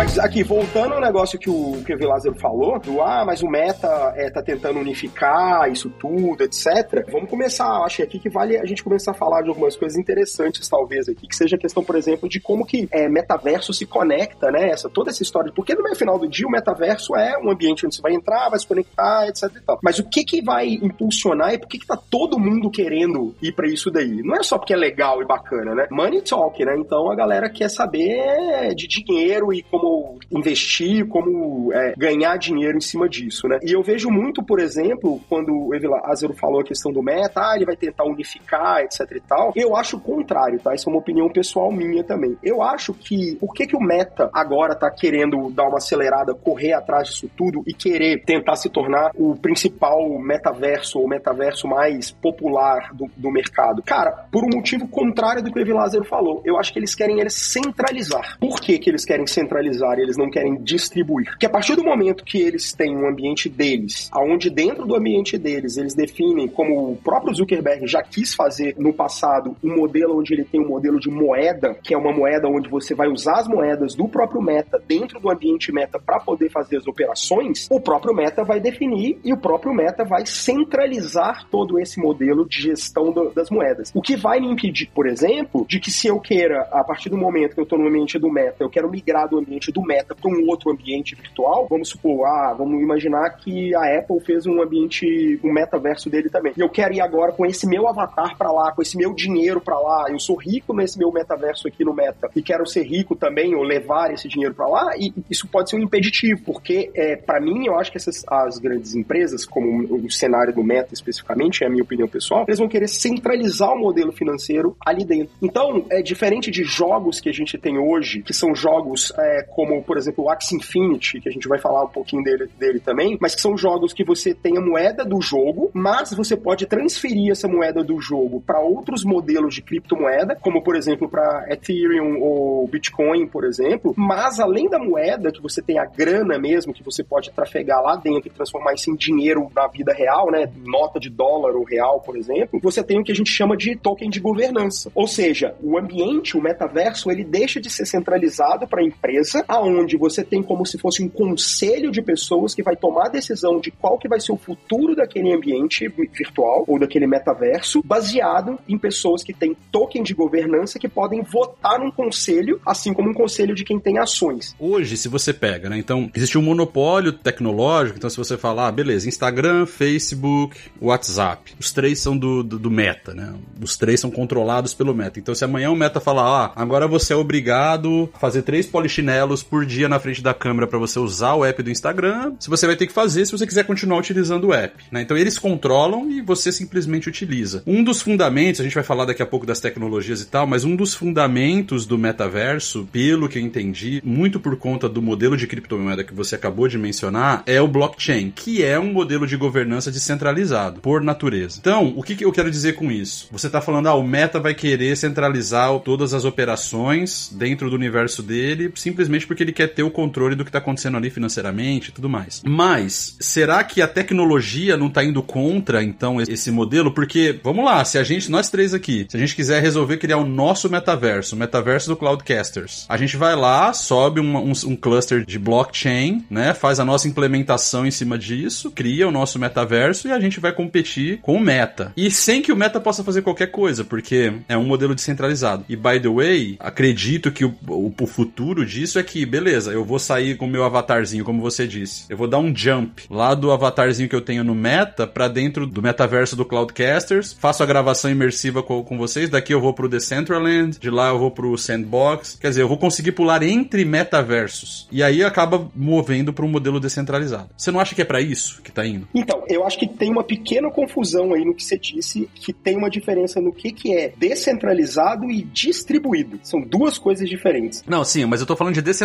Mas aqui, voltando ao negócio que o, o Lázaro falou, do ah, mas o Meta é, tá tentando unificar isso tudo, etc. Vamos começar, acho aqui que vale a gente começar a falar de algumas coisas interessantes, talvez, aqui, que seja a questão, por exemplo, de como que é, metaverso se conecta, né? Essa, toda essa história. Porque no final do dia, o metaverso é um ambiente onde você vai entrar, vai se conectar, etc e tal. Mas o que que vai impulsionar e por que que tá todo mundo querendo ir para isso daí? Não é só porque é legal e bacana, né? Money talk, né? Então a galera quer saber de dinheiro e como investir, como é, ganhar dinheiro em cima disso, né? E eu vejo muito, por exemplo, quando o Azero falou a questão do meta, ah, ele vai tentar unificar, etc e tal. Eu acho o contrário, tá? Isso é uma opinião pessoal minha também. Eu acho que por que que o meta agora tá querendo dar uma acelerada, correr atrás disso tudo e querer tentar se tornar o principal metaverso ou metaverso mais popular do, do mercado? Cara, por um motivo contrário do que o Lázaro falou. Eu acho que eles querem eles centralizar. Por que que eles querem centralizar eles não querem distribuir? Porque a partir do momento que eles têm um ambiente deles, aonde dentro do ambiente deles eles definem, como o próprio Zuckerberg já quis fazer no passado, um modelo onde ele tem um modelo de moeda, que é uma moeda onde você vai usar as moedas do próprio Meta dentro do ambiente Meta para poder fazer as operações, o próprio Meta vai definir e o próprio Meta vai centralizar todo esse modelo de gestão do, das moedas. O que vai me impedir, por exemplo, de que se eu queira, a partir do momento que eu estou no ambiente do Meta, eu quero migrar do ambiente do Meta para um outro ambiente virtual, vamos supor, ah, vamos imaginar que a Apple fez um ambiente, um metaverso dele também. E eu quero ir agora com esse meu avatar para lá, com esse meu dinheiro para lá. Eu sou rico nesse meu metaverso aqui no Meta e quero ser rico também ou levar esse dinheiro para lá. E isso pode ser um impeditivo, porque é, para mim eu acho que essas as grandes empresas, como o cenário do Meta especificamente, é a minha opinião pessoal, eles vão querer centralizar o modelo financeiro ali dentro. Então, é diferente de jogos que a gente tem hoje, que são jogos é, como, por exemplo, o Axie Infinity, que a gente vai falar um pouquinho dele, dele também, mas que são jogos que você tem a moeda do jogo, mas você pode transferir essa moeda do jogo para outros modelos de criptomoeda, como por exemplo para Ethereum ou Bitcoin, por exemplo. Mas além da moeda, que você tem a grana mesmo, que você pode trafegar lá dentro e transformar isso em dinheiro na vida real, né? Nota de dólar ou real, por exemplo, você tem o que a gente chama de token de governança. Ou seja, o ambiente, o metaverso, ele deixa de ser centralizado para a empresa, aonde você tem como se fosse um conselho de pessoas que vai tomar decisão de qual que vai ser o futuro daquele ambiente virtual ou daquele metaverso, baseado em pessoas que têm token de governança que podem votar num conselho, assim como um conselho de quem tem ações. Hoje, se você pega, né? Então, existe um monopólio tecnológico, então se você falar, ah, beleza, Instagram, Facebook, WhatsApp, os três são do, do, do Meta, né? Os três são controlados pelo Meta. Então, se amanhã o Meta falar, ah, agora você é obrigado a fazer três polichinelos por dia na frente da câmera para você usar o app do Instagram, se você vai ter que fazer se você quiser continuar utilizando o app. Né? Então eles controlam e você simplesmente utiliza. Um dos fundamentos, a gente vai falar daqui a pouco das tecnologias e tal, mas um dos fundamentos do metaverso, pelo que eu entendi, muito por conta do modelo de criptomoeda que você acabou de mencionar, é o blockchain, que é um modelo de governança descentralizado, por natureza. Então, o que, que eu quero dizer com isso? Você está falando, ah, o Meta vai querer centralizar todas as operações dentro do universo dele, simplesmente porque ele quer ter o controle do que está acontecendo ali financeiramente e tudo mais. Mas, será que a tecnologia não está indo contra, então, esse modelo? Porque, vamos lá, se a gente, nós três aqui, se a gente quiser resolver criar o nosso metaverso, o metaverso do Cloudcasters, a gente vai lá, sobe um, um, um cluster de blockchain, né? Faz a nossa implementação em cima disso, cria o nosso metaverso e a gente vai competir com o meta. E sem que o meta possa fazer qualquer coisa, porque é um modelo descentralizado. E by the way, acredito que o, o, o futuro disso é que, beleza, eu vou sair com o meu avatarzinho, como você disse. Eu vou dar um jump lá do avatarzinho que eu tenho no Meta para dentro do metaverso do Cloudcasters, faço a gravação imersiva com, com vocês, daqui eu vou pro Decentraland, de lá eu vou pro Sandbox, quer dizer, eu vou conseguir pular entre metaversos. E aí acaba movendo para um modelo descentralizado. Você não acha que é para isso que tá indo? Então, eu acho que tem uma pequena confusão aí no que você disse, que tem uma diferença no que, que é descentralizado e distribuído. São duas coisas diferentes. Não, sim, mas eu tô falando de descentralizado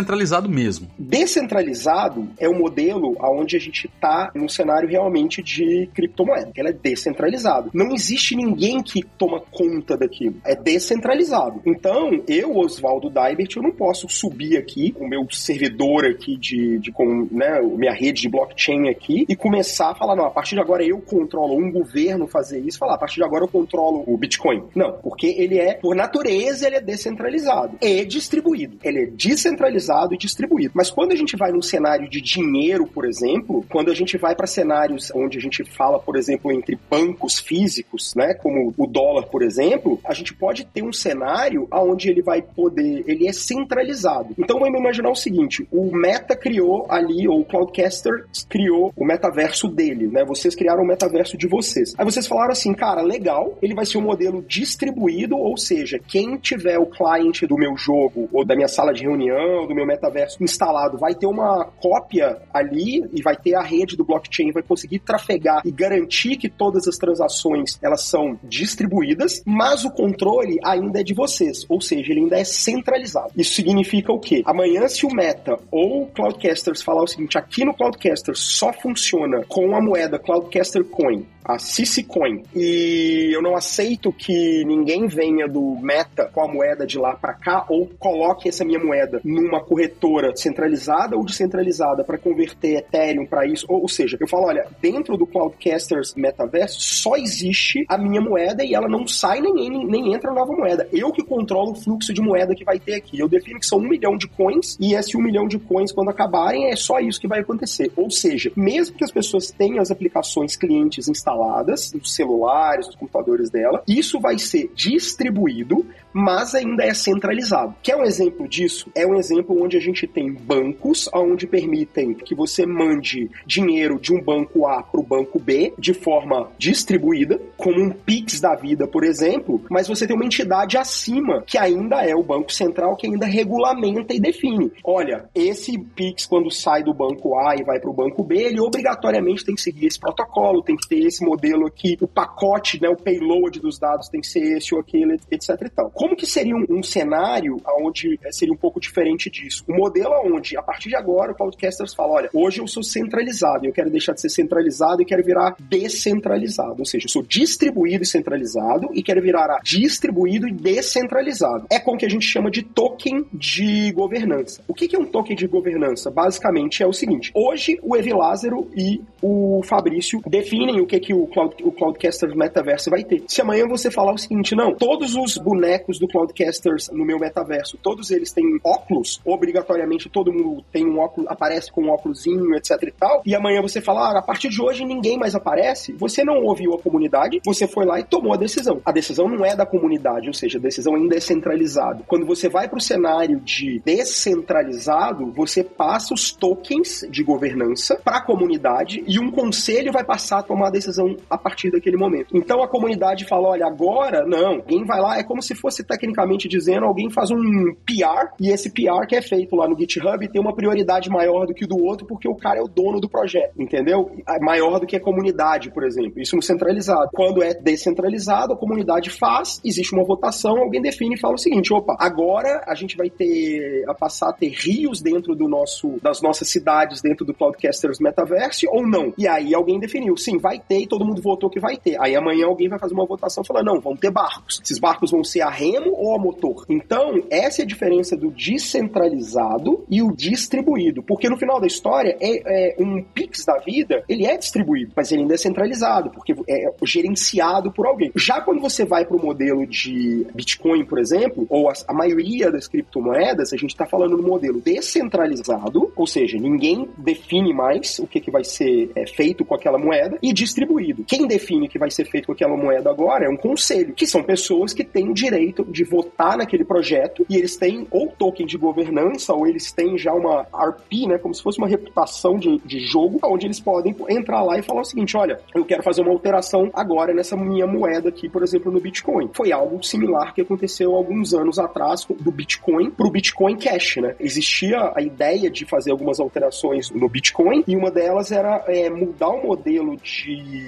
mesmo. Descentralizado é o modelo onde a gente está num cenário realmente de criptomoeda. Ela é descentralizado. Não existe ninguém que toma conta daquilo. É descentralizado. Então, eu, Oswaldo Daibert, eu não posso subir aqui o meu servidor aqui de, de com, né, minha rede de blockchain aqui e começar a falar, não, a partir de agora eu controlo um governo fazer isso, falar, a partir de agora eu controlo o Bitcoin. Não, porque ele é, por natureza, ele é descentralizado e distribuído. Ele é descentralizado centralizado e distribuído. Mas quando a gente vai num cenário de dinheiro, por exemplo, quando a gente vai para cenários onde a gente fala, por exemplo, entre bancos físicos, né, como o dólar, por exemplo, a gente pode ter um cenário onde ele vai poder, ele é centralizado. Então vamos imaginar o seguinte, o Meta criou ali, ou o Cloudcaster criou o metaverso dele, né? Vocês criaram o metaverso de vocês. Aí vocês falaram assim, cara, legal, ele vai ser um modelo distribuído, ou seja, quem tiver o client do meu jogo, ou da minha sala de reunião, do meu metaverso instalado, vai ter uma cópia ali e vai ter a rede do blockchain, vai conseguir trafegar e garantir que todas as transações elas são distribuídas, mas o controle ainda é de vocês, ou seja, ele ainda é centralizado. Isso significa o quê? Amanhã, se o Meta ou o Cloudcasters falar o seguinte, aqui no Cloudcaster só funciona com a moeda Cloudcaster Coin, a CC Coin, e eu não aceito que ninguém venha do Meta com a moeda de lá para cá ou coloque essa minha moeda numa corretora centralizada ou descentralizada para converter Ethereum para isso. Ou, ou, seja, eu falo, olha, dentro do Cloudcasters Metaverso só existe a minha moeda e ela não sai nem, nem, nem entra nova moeda. Eu que controlo o fluxo de moeda que vai ter aqui. Eu defino que são um milhão de coins e esse um milhão de coins, quando acabarem, é só isso que vai acontecer. Ou seja, mesmo que as pessoas tenham as aplicações clientes instaladas nos celulares, nos computadores dela, isso vai ser distribuído mas ainda é centralizado. Quer um exemplo disso? É um exemplo onde a gente tem bancos onde permitem que você mande dinheiro de um banco A para o banco B de forma distribuída, como um Pix da vida, por exemplo, mas você tem uma entidade acima que ainda é o Banco Central que ainda regulamenta e define. Olha, esse Pix quando sai do banco A e vai para o banco B, ele obrigatoriamente tem que seguir esse protocolo, tem que ter esse modelo aqui, o pacote, né, o payload dos dados tem que ser esse ou aquele, etc e tal. Como que seria um, um cenário onde eh, seria um pouco diferente disso? Um modelo onde, a partir de agora, o Cloudcasters fala, olha, hoje eu sou centralizado, eu quero deixar de ser centralizado e quero virar descentralizado, ou seja, eu sou distribuído e centralizado e quero virar distribuído e descentralizado. É com o que a gente chama de token de governança. O que é um token de governança? Basicamente é o seguinte, hoje o Evi Lázaro e o Fabrício definem o que, que o, Cloud, o Cloudcasters Metaverse vai ter. Se amanhã você falar o seguinte, não, todos os bonecos do Cloudcasters no meu metaverso, todos eles têm óculos, obrigatoriamente todo mundo tem um óculos, aparece com um óculosinho, etc e tal, e amanhã você fala, ah, a partir de hoje ninguém mais aparece, você não ouviu a comunidade, você foi lá e tomou a decisão. A decisão não é da comunidade, ou seja, a decisão ainda é centralizada. Quando você vai para o cenário de descentralizado, você passa os tokens de governança para a comunidade e um conselho vai passar a tomar a decisão a partir daquele momento. Então a comunidade fala, olha, agora não, quem vai lá é como se fosse tecnicamente dizendo, alguém faz um PR e esse PR que é feito lá no GitHub tem uma prioridade maior do que o do outro porque o cara é o dono do projeto, entendeu? É maior do que a comunidade, por exemplo. Isso no centralizado. Quando é descentralizado, a comunidade faz, existe uma votação, alguém define e fala o seguinte: opa, agora a gente vai ter a passar a ter rios dentro do nosso das nossas cidades dentro do Cloudcasters Metaverse ou não? E aí alguém definiu, sim, vai ter e todo mundo votou que vai ter. Aí amanhã alguém vai fazer uma votação falando, não, vão ter barcos. Esses barcos vão ser a remo ou a motor. Então, essa é a diferença do descentralizado e o distribuído. Porque no final da história, é, é um Pix da vida, ele é distribuído, mas ele ainda é centralizado, porque é gerenciado por alguém. Já quando você vai para o modelo de Bitcoin, por exemplo, ou a, a maioria das criptomoedas, a gente está falando no modelo descentralizado, ou seja, ninguém define mais o que, que vai ser é, feito com aquela moeda, e distribuído. Quem define o que vai ser feito com aquela moeda agora é um conselho, que são pessoas que têm o direito de votar naquele projeto e eles têm ou token de governança ou eles têm já uma RP, né, como se fosse uma reputação de, de jogo, onde eles podem entrar lá e falar o seguinte, olha, eu quero fazer uma alteração agora nessa minha moeda aqui, por exemplo, no Bitcoin. Foi algo similar que aconteceu alguns anos atrás do Bitcoin para o Bitcoin Cash, né? Existia a ideia de fazer algumas alterações no Bitcoin e uma delas era é, mudar o modelo de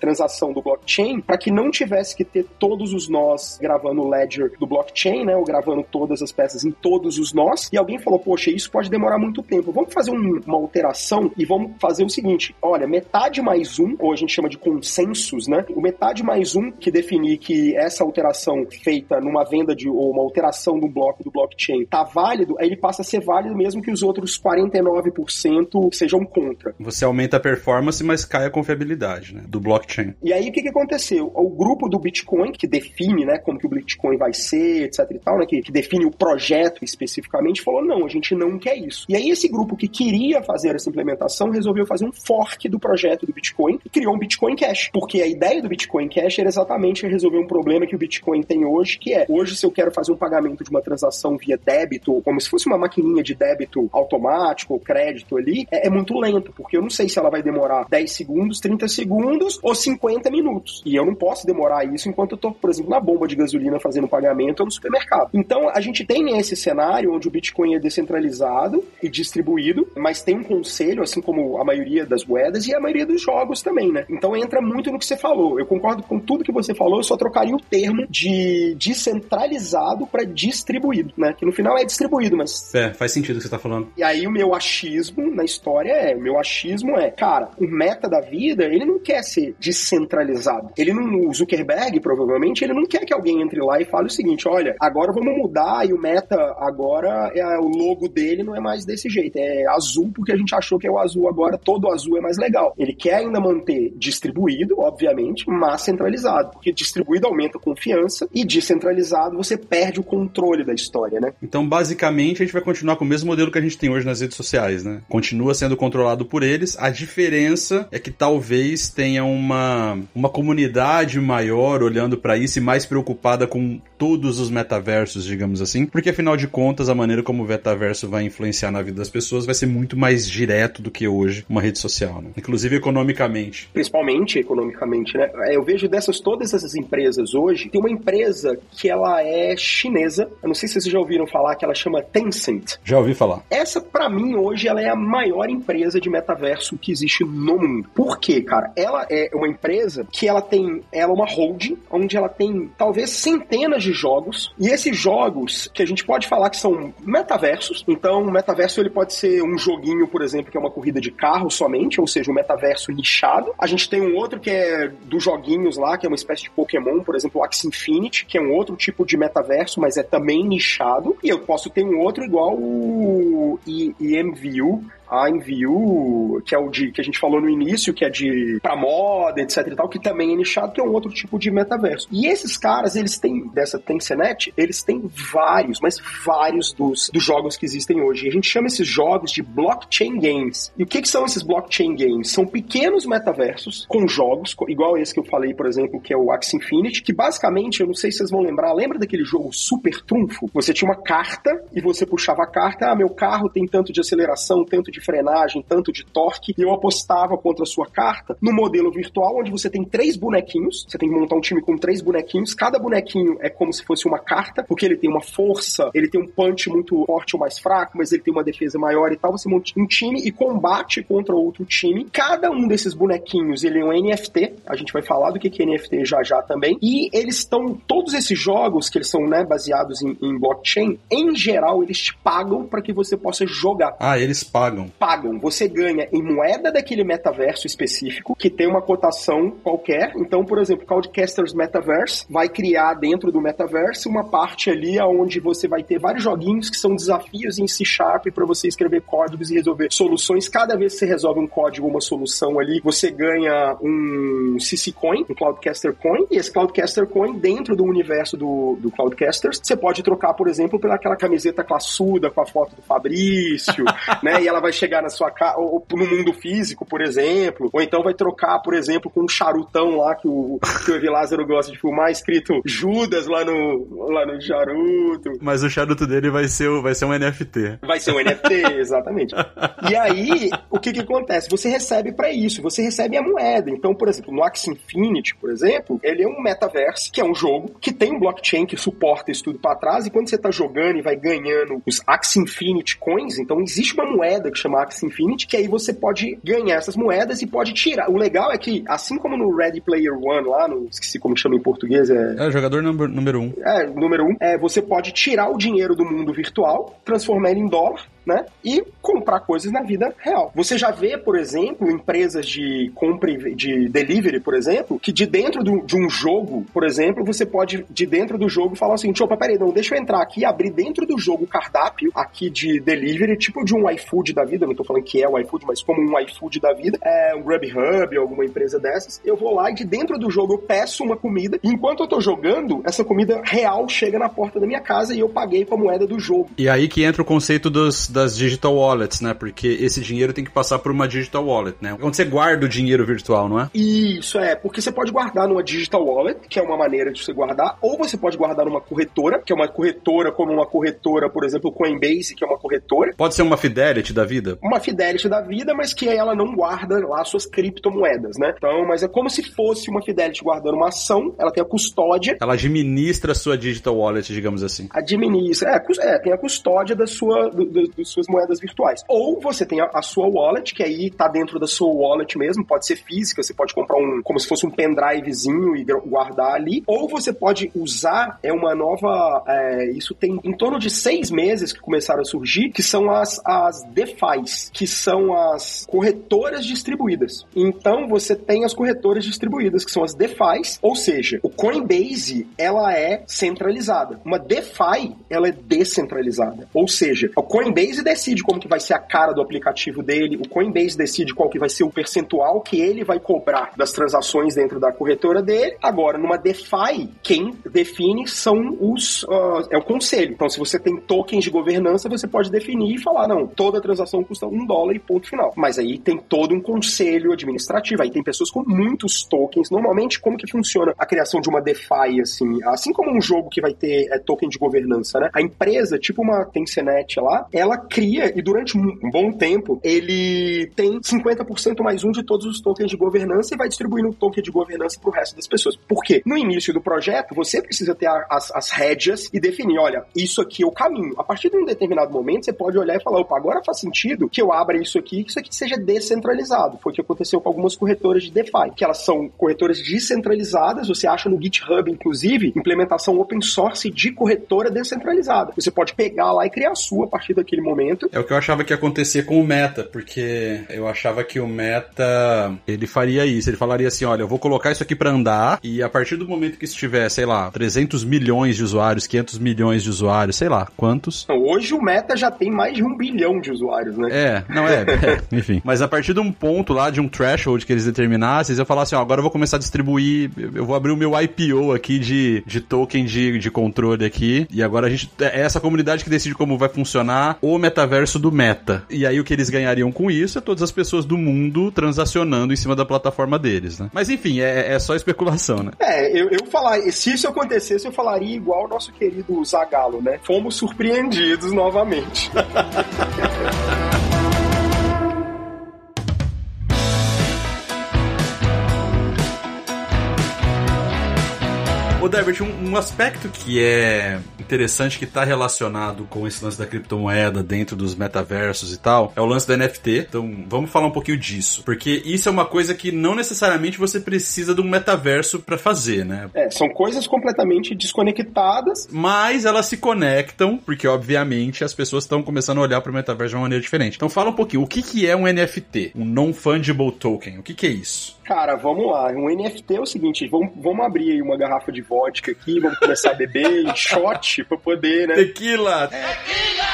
transação do blockchain para que não tivesse que ter todos os nós gravando o ledger do blockchain, né? Ou gravando todas as peças em todos os nós. E alguém falou, poxa, isso pode demorar muito tempo. Vamos fazer um, uma alteração e vamos fazer o seguinte: olha, metade mais um, ou a gente chama de consensos, né? O metade mais um que definir que essa alteração feita numa venda de ou uma alteração do bloco do blockchain tá válido, aí ele passa a ser válido mesmo que os outros 49% sejam contra. Você aumenta a performance, mas cai a confiabilidade, né? Do blockchain. E aí o que, que aconteceu? O grupo do Bitcoin, que define, né, como que o Bitcoin vai ser, etc e tal, né, que, que define o projeto especificamente, falou: não, a gente não quer isso. E aí esse grupo que queria fazer essa implementação resolveu fazer um fork do projeto do Bitcoin e criou um Bitcoin Cash. Porque a ideia do Bitcoin Cash era exatamente resolver um problema que o Bitcoin tem hoje, que é hoje se eu quero fazer um pagamento de uma transação via débito, como se fosse uma maquininha de débito automático ou crédito ali, é, é muito lento, porque eu não sei se ela vai demorar 10 segundos, 30 segundos ou 50 minutos. E eu não posso demorar isso enquanto eu tô, por exemplo, na bomba de gasolina fazendo pagamento ou no supermercado. Então, a gente tem esse cenário onde o Bitcoin é descentralizado e distribuído, mas tem um conselho, assim como a maioria das moedas e a maioria dos jogos também, né? Então entra muito no que você falou. Eu concordo com tudo que você falou, eu só trocaria o termo de descentralizado para distribuído, né? Que no final é distribuído, mas. É, faz sentido o que você tá falando. E aí o meu achismo na história é: o meu achismo é, cara, o meta da vida, ele não quer ser descentralizado. Ele não. O Zuckerberg, provavelmente, ele não quer que alguém entre lá e fale o seguinte: olha, agora vamos mudar e o meta agora, é, o logo dele não é mais desse jeito. É azul porque a gente achou que é o azul agora, todo azul é mais legal. Ele quer ainda manter distribuído, obviamente, mas centralizado. Porque distribuído aumenta a confiança e descentralizado você perde o controle da história, né? Então, basicamente, a gente vai continuar com o mesmo modelo que a gente tem hoje nas redes sociais, né? Continua sendo controlado por eles. A diferença é que talvez tenha uma, uma comunidade maior olhando para isso e mais preocupada com todos os metaversos, digamos assim, porque afinal de contas, a maneira como o metaverso vai influenciar na vida das pessoas vai ser muito mais direto do que hoje uma rede social, né? inclusive economicamente. Principalmente economicamente, né? Eu vejo dessas todas essas empresas hoje, tem uma empresa que ela é chinesa, eu não sei se vocês já ouviram falar, que ela chama Tencent. Já ouvi falar. Essa, para mim, hoje, ela é a maior empresa de metaverso que existe no mundo. Por quê, cara? Ela é uma empresa que ela tem, ela é uma holding, onde ela tem talvez centenas de jogos, e esses jogos que a gente pode falar que são metaversos, então o metaverso ele pode ser um joguinho, por exemplo, que é uma corrida de carro somente, ou seja, um metaverso nichado. A gente tem um outro que é dos joguinhos lá, que é uma espécie de Pokémon, por exemplo, o Axie Infinity, que é um outro tipo de metaverso, mas é também nichado. E eu posso ter um outro igual o EMView, a Enview, que é o de que a gente falou no início, que é de pra moda, etc e tal, que também é nichado, que é um outro tipo de metaverso. E esses caras, eles têm, dessa Tencent, eles têm vários, mas vários dos, dos jogos que existem hoje. E a gente chama esses jogos de blockchain games. E o que, que são esses blockchain games? São pequenos metaversos com jogos, igual esse que eu falei, por exemplo, que é o Axie Infinity, que basicamente, eu não sei se vocês vão lembrar, lembra daquele jogo Super Trunfo? Você tinha uma carta e você puxava a carta, ah, meu carro tem tanto de aceleração, tanto de frenagem, tanto de torque, e eu apostava contra a sua carta no modelo virtual, onde você tem três bonequinhos, você tem que montar um time com três bonequinhos, cada bonequinho é como se fosse uma carta, porque ele tem uma força, ele tem um punch muito forte ou mais fraco, mas ele tem uma defesa maior e tal, você monta um time e combate contra outro time. Cada um desses bonequinhos, ele é um NFT, a gente vai falar do que é NFT já já também, e eles estão, todos esses jogos, que eles são né, baseados em, em blockchain, em geral, eles te pagam para que você possa jogar. Ah, eles pagam pagam. Você ganha em moeda daquele metaverso específico, que tem uma cotação qualquer. Então, por exemplo, Codecasters Metaverse vai criar dentro do metaverso uma parte ali onde você vai ter vários joguinhos que são desafios em C Sharp para você escrever códigos e resolver soluções. Cada vez que você resolve um código, uma solução ali, você ganha um CC Coin, um Cloudcaster Coin, e esse Cloudcaster Coin, dentro do universo do, do Cloudcasters, você pode trocar, por exemplo, pelaquela camiseta classuda com a foto do Fabrício, <laughs> né? E ela vai chegar na sua casa, ou, no mundo físico, por exemplo, ou então vai trocar, por exemplo, com um charutão lá que o, que o Evi Lázaro gosta de filmar, escrito Judas lá no, lá no charuto. Mas o charuto dele vai ser, vai ser um NFT. Vai ser um NFT, <laughs> exatamente. E aí, o que que acontece? Você recebe para isso, você recebe a moeda. Então, por exemplo, no Axie Infinity, por exemplo, ele é um metaverse, que é um jogo que tem um blockchain que suporta isso tudo para trás, e quando você tá jogando e vai ganhando os Axie Infinity Coins, então existe uma moeda que chama Axie Infinity, que aí você pode ganhar essas moedas e pode tirar. O legal é que, assim como no Ready Player One, lá, no, esqueci como chama em português, é. É, jogador número, número um. É, número um. É, você pode tirar o dinheiro do mundo virtual, transformar ele em dólar, né? E comprar coisas na vida real. Você já vê, por exemplo, empresas de compra de delivery, por exemplo, que de dentro de um jogo, por exemplo, você pode de dentro do jogo falar assim, opa, peraí, não, deixa eu entrar aqui e abrir dentro do jogo o cardápio aqui de delivery, tipo de um iFood da vida, não tô falando que é o iFood, mas como um iFood da vida, é um Grubhub, alguma empresa dessas, eu vou lá e de dentro do jogo eu peço uma comida, e enquanto eu tô jogando, essa comida real chega na porta da minha casa e eu paguei com a moeda do jogo. E aí que entra o conceito dos, das digital wallets, né? Porque esse dinheiro tem que passar por uma digital wallet, né? Quando você guarda o dinheiro virtual, não é? Isso é, porque você pode guardar numa digital wallet, que é uma maneira de você guardar, ou você pode guardar numa corretora, que é uma corretora como uma corretora, por exemplo, Coinbase, que é uma corretora. Pode ser uma Fidelity da vida? Uma Fidelity da vida, mas que ela não guarda lá suas criptomoedas, né? Então, mas é como se fosse uma Fidelity guardando uma ação, ela tem a custódia. Ela administra a sua digital wallet, digamos assim. Administra, é, é tem a custódia da sua, do, do, suas moedas virtuais. Ou você tem a, a, sua wallet, que aí tá dentro da sua wallet mesmo, pode ser física, você pode comprar um, como se fosse um pendrivezinho e guardar ali. Ou você pode usar, é uma nova, é, isso tem em torno de seis meses que começaram a surgir, que são as, as DeFis, que são as corretoras distribuídas. Então você tem as corretoras distribuídas, que são as DeFis, ou seja, o Coinbase, ela é centralizada. Uma DeFi, ela é descentralizada. Ou seja, o Coinbase decide como que vai ser a cara do aplicativo dele, o Coinbase decide qual que vai ser o percentual que ele vai cobrar das transações dentro da corretora dele. Agora, numa DeFi, quem define são os uh, é o conselho. Então, se você tem tokens de governança, você pode definir e falar, não, toda transação custa um dólar e ponto final. Mas aí tem todo um conselho administrativo, aí tem pessoas com muitos tokens. Normalmente, como que funciona a criação de uma DeFi, assim? Assim como um jogo que vai ter é, token de governança, né? A empresa, tipo uma Tencent lá, ela cria e durante um bom tempo ele tem 50% mais um de todos os tokens de governança e vai distribuindo o token de governança pro resto das pessoas. Por quê? No início do projeto, você precisa ter as, as rédeas e definir, olha, isso aqui é o caminho. A partir de um determinado momento, você pode olhar e falar, opa, agora faz sentido que eu abra isso aqui, que isso aqui seja descentralizado. Foi o que aconteceu com algumas corretoras de DeFi, que elas são corretoras descentralizadas, você acha no GitHub, inclusive, implementação open source de corretora descentralizada. Você pode pegar lá e criar a sua a partir daquele momento. É o que eu achava que ia acontecer com o Meta, porque eu achava que o Meta, ele faria isso, ele falaria assim, olha, eu vou colocar isso aqui para andar e a partir do momento que estiver, sei lá, 300 milhões de usuários, 500 milhões de usuários, sei lá, quantos? Não, hoje o Meta já tem mais de um bilhão de usuários, né? É, não é, <laughs> é enfim. Mas a partir de um ponto lá, de um threshold que eles determinassem, eles iam falar assim, ó, agora eu vou começar a distribuir, eu vou abrir o meu IPO aqui de, de token de, de controle aqui, e agora a gente, é essa comunidade que decide como vai funcionar o metaverso do Meta. E aí o que eles ganhariam com isso é todas as pessoas do mundo transacionando em cima da plataforma deles, né? Mas enfim, é, é só especulação, né? É, eu, eu falar, se isso acontecesse, eu falaria igual o nosso querido Zagalo, né? Fomos surpreendidos novamente. Ô, Derbert, um, um, aspecto que é interessante que está relacionado com esse lance da criptomoeda dentro dos metaversos e tal é o lance do NFT. Então, vamos falar um pouquinho disso. Porque isso é uma coisa que não necessariamente você precisa de um metaverso para fazer, né? É, são coisas completamente desconectadas. Mas elas se conectam, porque obviamente as pessoas estão começando a olhar para o metaverso de uma maneira diferente. Então, fala um pouquinho, o que, que é um NFT? Um Non-Fungible Token. O que, que é isso? Cara, vamos lá. Um NFT é o seguinte: vamos, vamos abrir aí uma garrafa de vodka aqui, vamos começar a beber em <laughs> shot pra poder, né? Tequila! Tequila!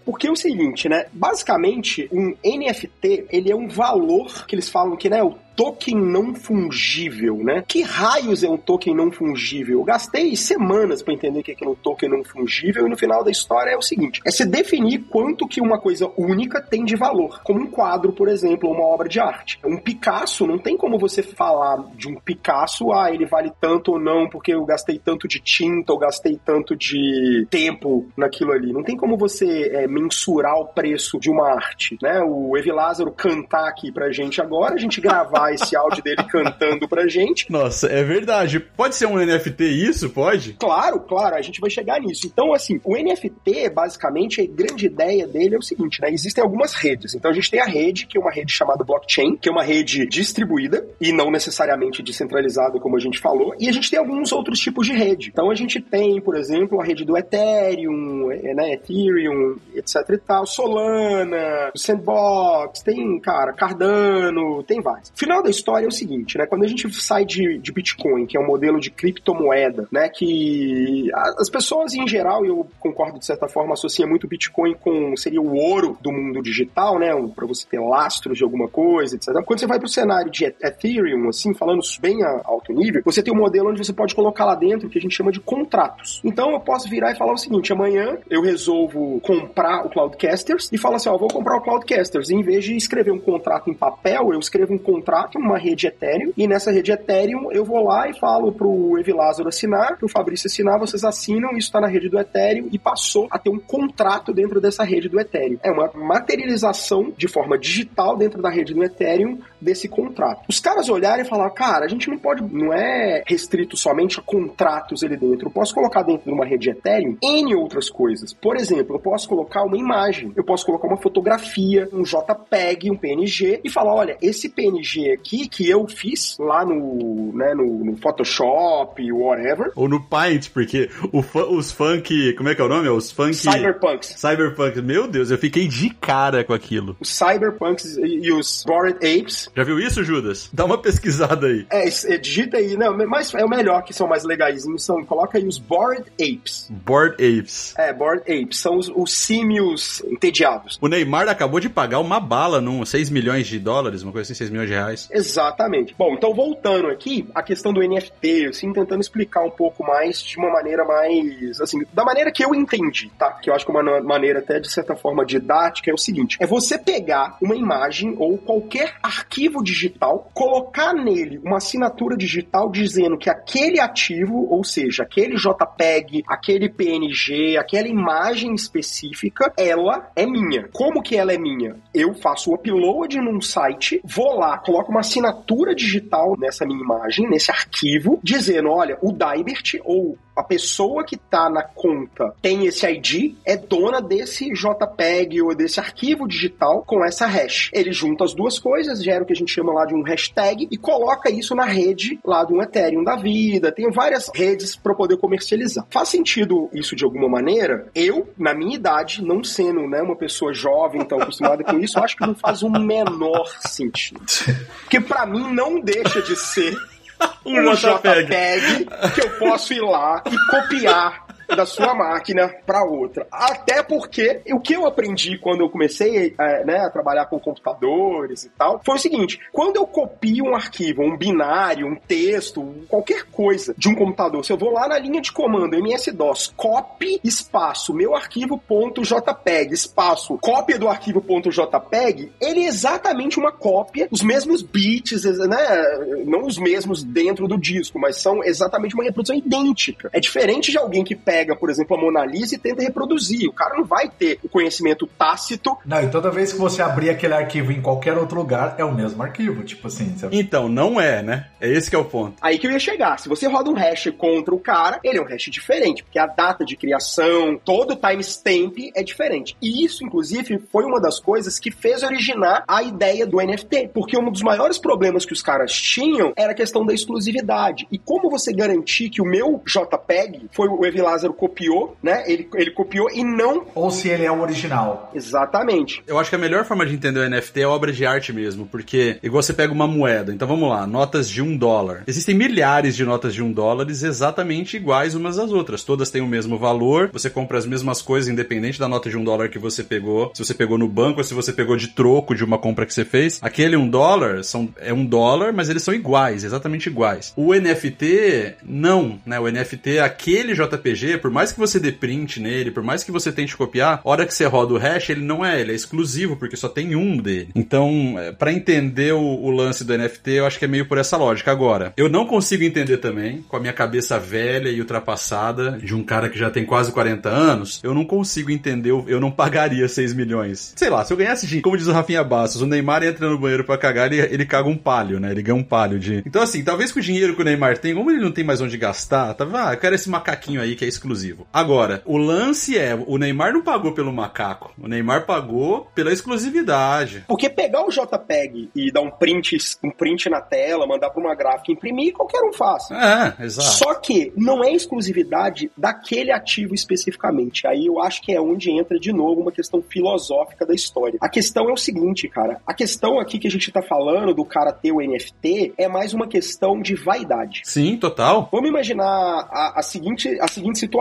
<laughs> Porque é o seguinte, né? Basicamente, um NFT, ele é um valor que eles falam que, né, o token não fungível, né? Que raios é um token não fungível? Eu gastei semanas para entender o que é um token não fungível e no final da história é o seguinte: é se definir quanto que uma coisa única tem de valor, como um quadro, por exemplo, ou uma obra de arte. Um Picasso, não tem como você falar de um Picasso, ah, ele vale tanto ou não porque eu gastei tanto de tinta ou gastei tanto de tempo naquilo ali. Não tem como você é, mensurar o preço de uma arte, né? O Evi Lázaro cantar aqui pra gente agora, a gente gravar esse áudio dele <laughs> cantando pra gente. Nossa, é verdade. Pode ser um NFT isso? Pode? Claro, claro, a gente vai chegar nisso. Então, assim, o NFT, basicamente, a grande ideia dele é o seguinte, né? Existem algumas redes. Então, a gente tem a rede, que é uma rede chamada blockchain, que é uma rede distribuída e não necessariamente descentralizada, como a gente falou. E a gente tem alguns outros tipos de rede. Então, a gente tem, por exemplo, a rede do Ethereum, é, né? Ethereum, etc e tal, Solana, Sandbox, tem, cara, Cardano, tem vários. O final da história é o seguinte, né? Quando a gente sai de, de Bitcoin, que é um modelo de criptomoeda, né? Que as pessoas em geral, e eu concordo de certa forma, associam muito Bitcoin com seria o ouro do mundo digital, né? Para você ter lastros de alguma coisa, etc. Quando você vai para o cenário de Ethereum, assim, falando bem a alto nível, você tem um modelo onde você pode colocar lá dentro o que a gente chama de contratos. Então eu posso virar e falar o seguinte: amanhã eu resolvo comprar o Cloudcasters e falo assim: ó, vou comprar o Cloudcasters. E em vez de escrever um contrato em papel, eu escrevo um contrato numa rede Ethereum e nessa rede Ethereum eu vou lá e falo pro Evi Lázaro assinar, pro Fabrício assinar, vocês assinam, isso está na rede do Ethereum e passou a ter um contrato dentro dessa rede do Ethereum. É uma materialização de forma digital dentro da rede do Ethereum desse contrato. Os caras olharem e falar, cara, a gente não pode, não é restrito somente a contratos ali dentro. Eu posso colocar dentro de uma rede Ethereum N outras coisas. Por exemplo, eu posso colocar uma imagem, eu posso colocar uma fotografia, um JPEG, um PNG e falar, olha, esse PNG aqui que eu fiz lá no, né, no, no Photoshop, whatever. Ou no Paint, porque o, os funk, como é que é o nome? Os funk... Cyberpunks. Cyberpunks. Meu Deus, eu fiquei de cara com aquilo. Os Cyberpunks e os Bored Apes. Já viu isso, Judas? Dá uma pesquisada aí. É, é digita aí, não, mas é o melhor que são mais legais. São, coloca aí os Bored Apes. Bored Apes. É, Bored Apes. São os, os símios entediados. O Neymar acabou de pagar uma bala num 6 milhões de dólares, uma coisa assim, 6 milhões de reais. Exatamente. Bom, então voltando aqui, a questão do NFT, assim, tentando explicar um pouco mais de uma maneira mais, assim, da maneira que eu entendi, tá? Que eu acho que uma maneira até de certa forma didática é o seguinte: é você pegar uma imagem ou qualquer arquivo digital, colocar nele uma assinatura digital dizendo que aquele ativo, ou seja, aquele JPEG, aquele PNG, aquela imagem específica, ela é minha. Como que ela é minha? Eu faço o upload num site, vou lá, coloco uma assinatura digital nessa minha imagem, nesse arquivo, dizendo, olha, o Daibert ou a pessoa que está na conta tem esse ID, é dona desse JPEG ou desse arquivo digital com essa hash. Ele junta as duas coisas, gera o que a gente chama lá de um hashtag e coloca isso na rede lá do Ethereum da vida. Tem várias redes para poder comercializar. Faz sentido isso de alguma maneira? Eu, na minha idade, não sendo né, uma pessoa jovem, tão acostumada com isso, acho que não faz o menor sentido. <laughs> Porque para mim não deixa de ser <laughs> um, JPEG. JPEG que eu posso ir lá e copiar da sua máquina para outra. Até porque o que eu aprendi quando eu comecei é, né, a trabalhar com computadores e tal foi o seguinte: quando eu copio um arquivo, um binário, um texto, qualquer coisa de um computador, se eu vou lá na linha de comando MS-DOS, copy espaço meu arquivo.jpg espaço cópia do arquivo.jpg, ele é exatamente uma cópia, os mesmos bits, né, não os mesmos dentro do disco, mas são exatamente uma reprodução idêntica. É diferente de alguém que pega pega, por exemplo, a Mona Lisa e tenta reproduzir. O cara não vai ter o conhecimento tácito. Não, e toda vez que você abrir aquele arquivo em qualquer outro lugar, é o mesmo arquivo. Tipo assim. Você... Então, não é, né? É esse que é o ponto. Aí que eu ia chegar. Se você roda um hash contra o cara, ele é um hash diferente, porque a data de criação, todo o timestamp é diferente. E isso, inclusive, foi uma das coisas que fez originar a ideia do NFT. Porque um dos maiores problemas que os caras tinham era a questão da exclusividade. E como você garantir que o meu JPEG foi o Evilásio Lázaro copiou, né? Ele, ele copiou e não. Ou se ele é o original. Exatamente. Eu acho que a melhor forma de entender o NFT é obra de arte mesmo, porque igual você pega uma moeda. Então vamos lá, notas de um dólar. Existem milhares de notas de um dólar exatamente iguais umas às outras. Todas têm o mesmo valor, você compra as mesmas coisas, independente da nota de um dólar que você pegou. Se você pegou no banco ou se você pegou de troco de uma compra que você fez. Aquele um dólar são, é um dólar, mas eles são iguais, exatamente iguais. O NFT, não, né? O NFT é aquele JPG por mais que você dê print nele, por mais que você tente copiar, a hora que você roda o hash, ele não é, ele é exclusivo, porque só tem um dele. Então, é, para entender o, o, lance do NFT, eu acho que é meio por essa lógica. Agora, eu não consigo entender também, com a minha cabeça velha e ultrapassada, de um cara que já tem quase 40 anos, eu não consigo entender, eu não pagaria 6 milhões. Sei lá, se eu ganhasse como diz o Rafinha Bastos, o Neymar entra no banheiro para cagar, ele, ele caga um palho, né? Ele ganha um palho de. Então, assim, talvez com o dinheiro que o Neymar tem, como ele não tem mais onde gastar, tá? Ah, eu quero esse macaquinho aí que é exclusivo exclusivo. Agora, o lance é, o Neymar não pagou pelo macaco, o Neymar pagou pela exclusividade. Porque pegar o JPEG e dar um print, um print na tela, mandar para uma gráfica imprimir, qualquer um faz. É, exato. Só que não é exclusividade daquele ativo especificamente. Aí eu acho que é onde entra de novo uma questão filosófica da história. A questão é o seguinte, cara. A questão aqui que a gente tá falando do cara ter o NFT é mais uma questão de vaidade. Sim, total. Vamos imaginar a, a, seguinte, a seguinte situação.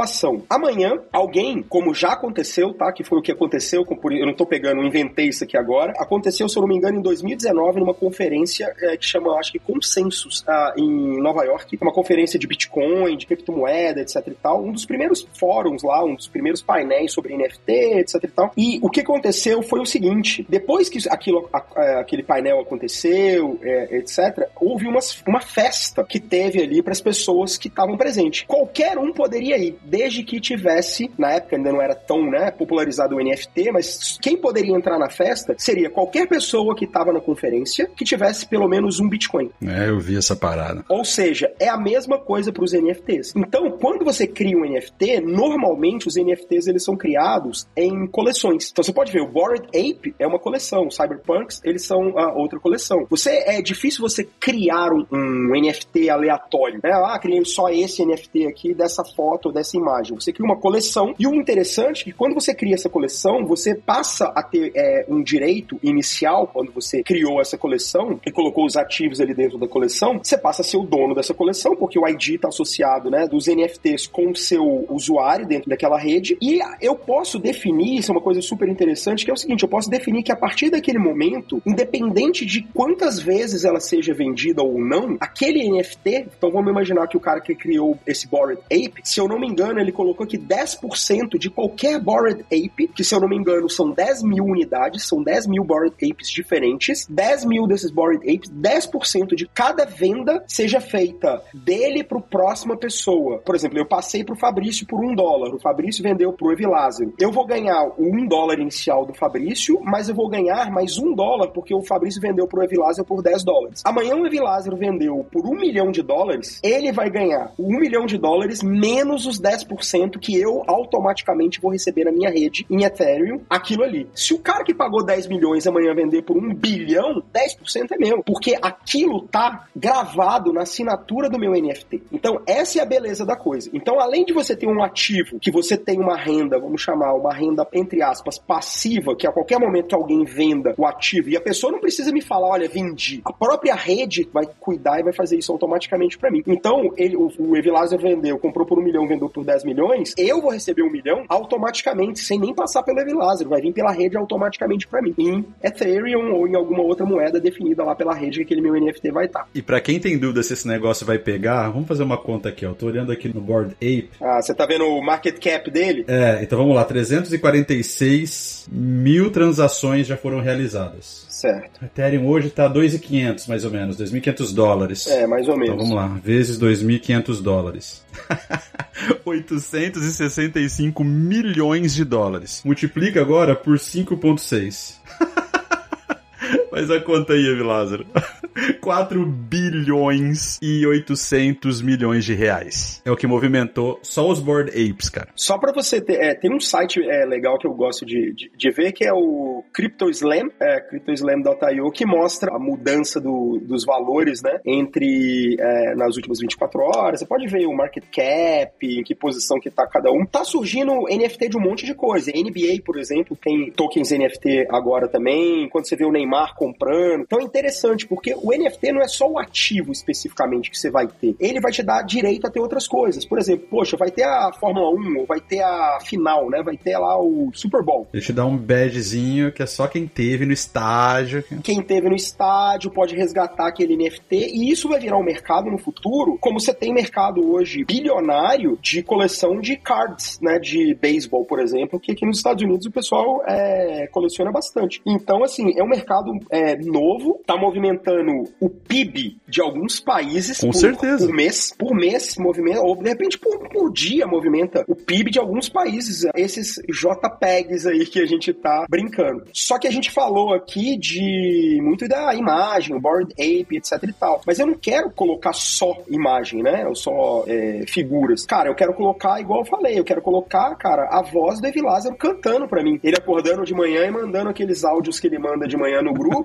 Amanhã, alguém, como já aconteceu, tá? Que foi o que aconteceu, com, eu não tô pegando, inventei isso aqui agora. Aconteceu, se eu não me engano, em 2019, numa conferência é, que chama, acho que Consensus, ah, em Nova York. Uma conferência de Bitcoin, de criptomoeda, etc e tal. Um dos primeiros fóruns lá, um dos primeiros painéis sobre NFT, etc e tal. E o que aconteceu foi o seguinte: depois que aquilo, aquele painel aconteceu, é, etc., houve uma festa que teve ali para as pessoas que estavam presentes. Qualquer um poderia ir, desde que tivesse, na época ainda não era tão né, popularizado o NFT, mas quem poderia entrar na festa seria qualquer pessoa que estava na conferência que tivesse pelo menos um Bitcoin. É, eu vi essa parada. Ou seja, é a mesma coisa para os NFTs. Então, quando você cria um NFT, normalmente os NFTs eles são criados em coleções. Então você pode ver, o Bored Ape é uma coleção, Cyberpunks eles são a outra coleção. Você é difícil você criar um, um NFT aleatório, né? Ah, criei só esse NFT aqui dessa foto, dessa imagem. Você cria uma coleção e o interessante é que quando você cria essa coleção, você passa a ter é, um direito inicial quando você criou essa coleção e colocou os ativos ali dentro da coleção, você passa a ser o dono dessa coleção porque o ID está associado, né, dos NFTs com o seu usuário dentro daquela rede e eu posso definir, isso é uma coisa super interessante, que é o seguinte, eu posso definir que a partir daquele momento, independente de quantas vezes ela seja vendida ou não, aquele NFT, então vamos imaginar que o cara que criou esse Bored Ape, se eu não me engano, ele colocou que 10% de qualquer Bored Ape, que se eu não me engano são 10 mil unidades, são 10 mil Bored Apes diferentes, 10 mil desses Bored Apes, 10% de cada venda seja feita dele para próxima pessoa. Por exemplo, eu passei pro Fabrício por um dólar, o Fabrício vendeu pro Evilásio. Eu vou ganhar o um dólar inicial do Fabrício, mas eu vou ganhar mais um dólar porque o Fabrício vendeu pro Evilásio por 10 dólares. Amanhã o Evilásio vendeu por um milhão de dólares, ele vai ganhar um milhão de dólares menos os 10% que eu automaticamente vou receber na minha rede em Ethereum, aquilo ali. Se o cara que pagou 10 milhões amanhã vender por um bilhão, 10% é meu, porque aquilo tá gravado na assinatura do meu NFT. Então, essa é a beleza da coisa. Então, além de você ter um ativo, que você tem uma renda, vamos chamar uma renda, entre aspas, passiva, que a qualquer momento alguém venda o ativo, e a pessoa não precisa me falar, olha, vendi. A própria rede vai cuidar e vai fazer isso automaticamente para mim. Então, ele, o, o Evilásio vendeu, comprou por um milhão, vendeu por 10 milhões, eu vou receber um milhão automaticamente, sem nem passar pelo Evilásio. Vai vir pela rede automaticamente para mim. Em Ethereum ou em alguma outra moeda definida lá pela rede que aquele meu NFT vai estar. Tá. E para quem tem dúvida se esse negócio vai pegar, vamos fazer uma conta aqui, ó. Tô olhando aqui no Board Ape. Ah, você tá vendo o market cap dele? É, então vamos lá. 346 mil transações já foram realizadas. Certo. Ethereum hoje está 2.500 mais ou menos, 2.500 dólares. É, mais ou menos. Então vamos lá, vezes 2.500 dólares. <laughs> 865 milhões de dólares. Multiplica agora por 5.6. <laughs> Faz a conta aí, Evilázaro. 4 <laughs> bilhões e 800 milhões de reais. É o que movimentou só os Board Apes, cara. Só pra você ter, é, tem um site é, legal que eu gosto de, de, de, ver, que é o CryptoSlam, é, CryptoSlam.io, que mostra a mudança do, dos valores, né, entre, é, nas últimas 24 horas. Você pode ver o market cap, em que posição que tá cada um. Tá surgindo NFT de um monte de coisa. NBA, por exemplo, tem tokens NFT agora também. Quando você vê o Neymar comprando. Então é interessante, porque o NFT não é só o ativo especificamente que você vai ter. Ele vai te dar direito a ter outras coisas. Por exemplo, poxa, vai ter a Fórmula 1, ou vai ter a final, né? Vai ter lá o Super Bowl. Ele te dá um badgezinho que é só quem teve no estádio. Quem teve no estádio pode resgatar aquele NFT e isso vai virar um mercado no futuro, como você tem mercado hoje bilionário de coleção de cards, né? De beisebol, por exemplo, que aqui nos Estados Unidos o pessoal é, coleciona bastante. Então, assim, é um mercado é, novo, tá movimentando o PIB de alguns países Com por, certeza. por mês. Por mês movimenta, ou de repente por, por dia movimenta o PIB de alguns países. Esses JPEGs aí que a gente tá brincando. Só que a gente falou aqui de muito da imagem, o Bored Ape, etc e tal. Mas eu não quero colocar só imagem, né? Ou só é, figuras. Cara, eu quero colocar, igual eu falei, eu quero colocar, cara, a voz do Evi Lázaro cantando pra mim. Ele acordando de manhã e mandando aqueles áudios que ele manda de manhã no grupo.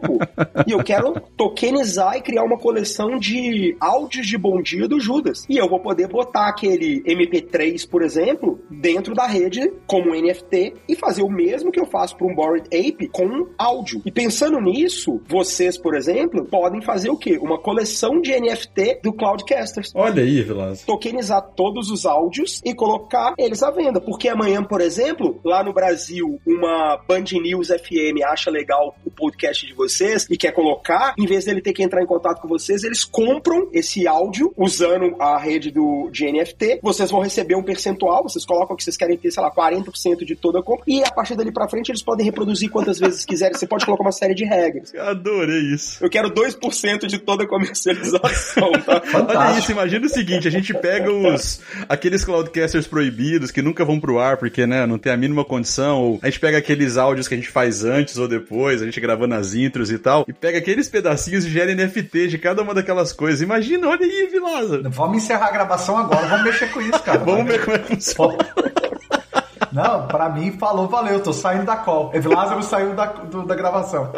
E eu quero tokenizar e criar uma coleção de áudios de bom dia do Judas. E eu vou poder botar aquele MP3, por exemplo, dentro da rede como NFT e fazer o mesmo que eu faço para um Bored Ape com áudio. E pensando nisso, vocês, por exemplo, podem fazer o quê? Uma coleção de NFT do Cloudcasters Olha aí, Vilas. tokenizar todos os áudios e colocar eles à venda. Porque amanhã, por exemplo, lá no Brasil, uma Band News FM acha legal o podcast de vocês e quer colocar, em vez dele ter que entrar em contato com vocês, eles compram esse áudio usando a rede do, de NFT. Vocês vão receber um percentual, vocês colocam que vocês querem ter, sei lá, 40% de toda a compra. E a partir dali pra frente, eles podem reproduzir quantas vezes quiserem. Você pode colocar uma série de regras. Adorei isso. Eu quero 2% de toda a comercialização, tá? <laughs> Olha isso, imagina o seguinte, a gente pega os aqueles cloudcasters proibidos que nunca vão pro ar porque, né, não tem a mínima condição, ou a gente pega aqueles áudios que a gente faz antes ou depois, a gente gravando as intros e tal, e pega aqueles pedacinhos e gera NFT de cada uma daquelas coisas. Imagina, olha aí, Vilaza. Vamos encerrar a gravação agora, vamos mexer com isso, cara. Vamos ver como é que funciona. Não, pra mim falou, valeu, tô saindo da call. Lázaro saiu da, do- da gravação.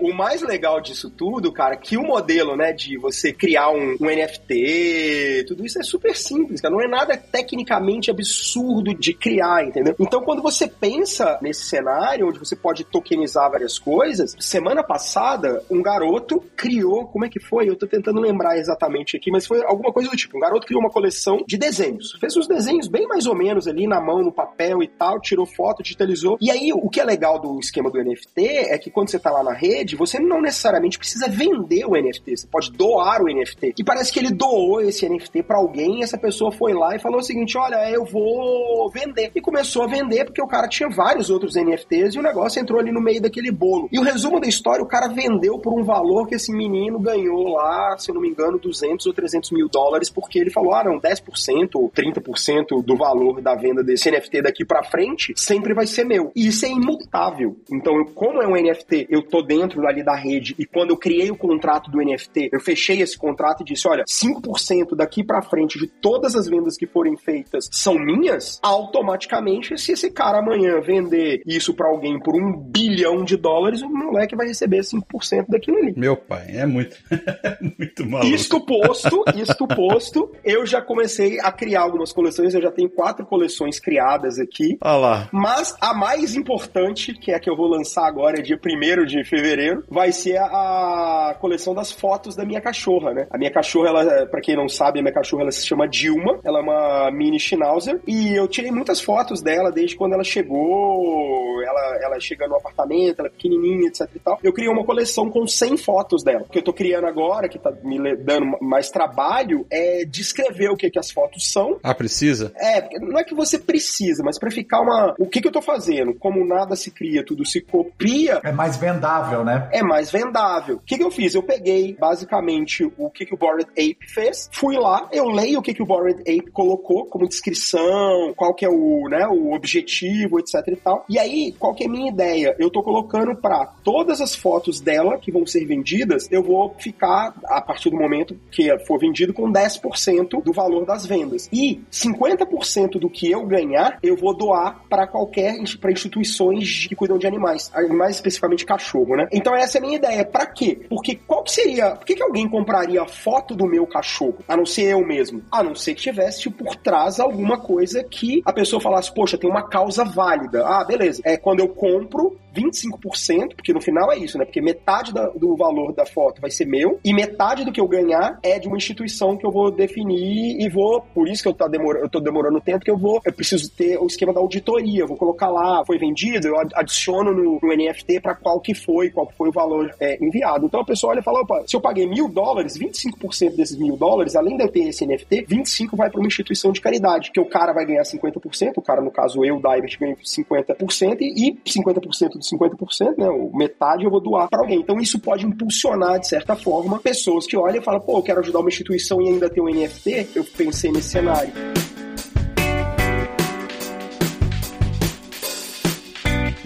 O mais legal disso tudo, cara, que o modelo, né, de você criar um, um NFT, tudo isso é super simples, cara. Não é nada tecnicamente absurdo de criar, entendeu? Então, quando você pensa nesse cenário, onde você pode tokenizar várias coisas, semana passada, um garoto criou, como é que foi? Eu tô tentando lembrar exatamente aqui, mas foi alguma coisa do tipo. Um garoto criou uma coleção de desenhos. Fez uns desenhos bem mais ou menos ali na mão, no papel e tal, tirou foto, digitalizou. E aí, o que é legal do esquema do NFT é que quando você tá lá na rede, você não necessariamente precisa vender o NFT, você pode doar o NFT. E parece que ele doou esse NFT pra alguém e essa pessoa foi lá e falou o seguinte: olha, eu vou vender. E começou a vender porque o cara tinha vários outros NFTs e o negócio entrou ali no meio daquele bolo. E o resumo da história, o cara vendeu por um valor que esse menino ganhou lá, se eu não me engano, 200 ou 300 mil dólares, porque ele falou: ah, não, 10% ou 30% do valor da venda desse NFT daqui pra frente sempre vai ser meu. E isso é imutável. Então, como é um NFT, eu tô dentro ali da rede e quando eu criei o contrato do NFT, eu fechei esse contrato e disse: olha, 5% daqui pra frente de todas as vendas que forem feitas são minhas, automaticamente, se esse cara amanhã vender isso pra alguém por um bilhão de dólares, o moleque vai receber 5% daquilo ali. Meu pai, é muito, <laughs> muito maluco. Isto posto, isto posto, eu já comecei a criar algumas coleções, eu já tenho quatro coleções criadas aqui. Olha lá. Mas a mais importante, que é a que eu vou lançar agora, dia 1 de fevereiro, vai ser a, a coleção das fotos da minha cachorra, né? A minha cachorra, ela, pra quem não sabe, a minha cachorra ela se chama Dilma, ela é uma mini Schnauzer, e eu tirei muitas fotos dela desde quando ela chegou, ela, ela chega no apartamento, ela é pequenininha, etc e tal. Eu criei uma coleção com 100 fotos dela. O que eu tô criando agora, que tá me dando mais trabalho, é descrever o que, que as fotos são, Ah, precisa? é, não é que você precisa, mas pra ficar uma. O que, que eu tô fazendo? Como nada se cria, tudo se copia, É mais vendável, né? é mais vendável. O que, que eu fiz? Eu peguei basicamente o que, que o Bored Ape fez, fui lá, eu leio o que, que o Bored Ape colocou como descrição, qual que é o, né, o objetivo, etc e tal. E aí, qual que é a minha ideia? Eu tô colocando pra todas as fotos dela que vão ser vendidas, eu vou ficar, a partir do momento que for vendido, com 10% do valor das vendas. E 50% do que eu ganhar, eu vou doar para qualquer para instituições que cuidam de animais, mais especificamente cachorro, né? Então essa é a minha ideia. Para quê? Porque qual que seria, por que, que alguém compraria a foto do meu cachorro, a não ser eu mesmo? A não ser que tivesse por trás alguma coisa que a pessoa falasse, poxa, tem uma causa válida. Ah, beleza. É quando eu compro 25%, porque no final é isso, né? Porque metade da- do valor da foto vai ser meu e metade do que eu ganhar é de uma instituição que eu vou definir e vou, por isso que eu, tá demor, eu tô demorando tempo, que eu vou, eu preciso ter o esquema da auditoria, vou colocar lá, foi vendido, eu ad- adiciono no, no NFT para qual que foi, qual que foi o valor é, enviado. Então a pessoa olha e fala, opa, se eu paguei mil dólares, 25% desses mil dólares, além de eu ter esse NFT, 25 vai para uma instituição de caridade, que o cara vai ganhar 50%, o cara, no caso eu, Divert, ganho 50%, e 50% 50%, né? Metade eu vou doar para alguém. Então isso pode impulsionar, de certa forma, pessoas que olham e falam, pô, eu quero ajudar uma instituição e ainda ter um NFT. Eu pensei nesse cenário.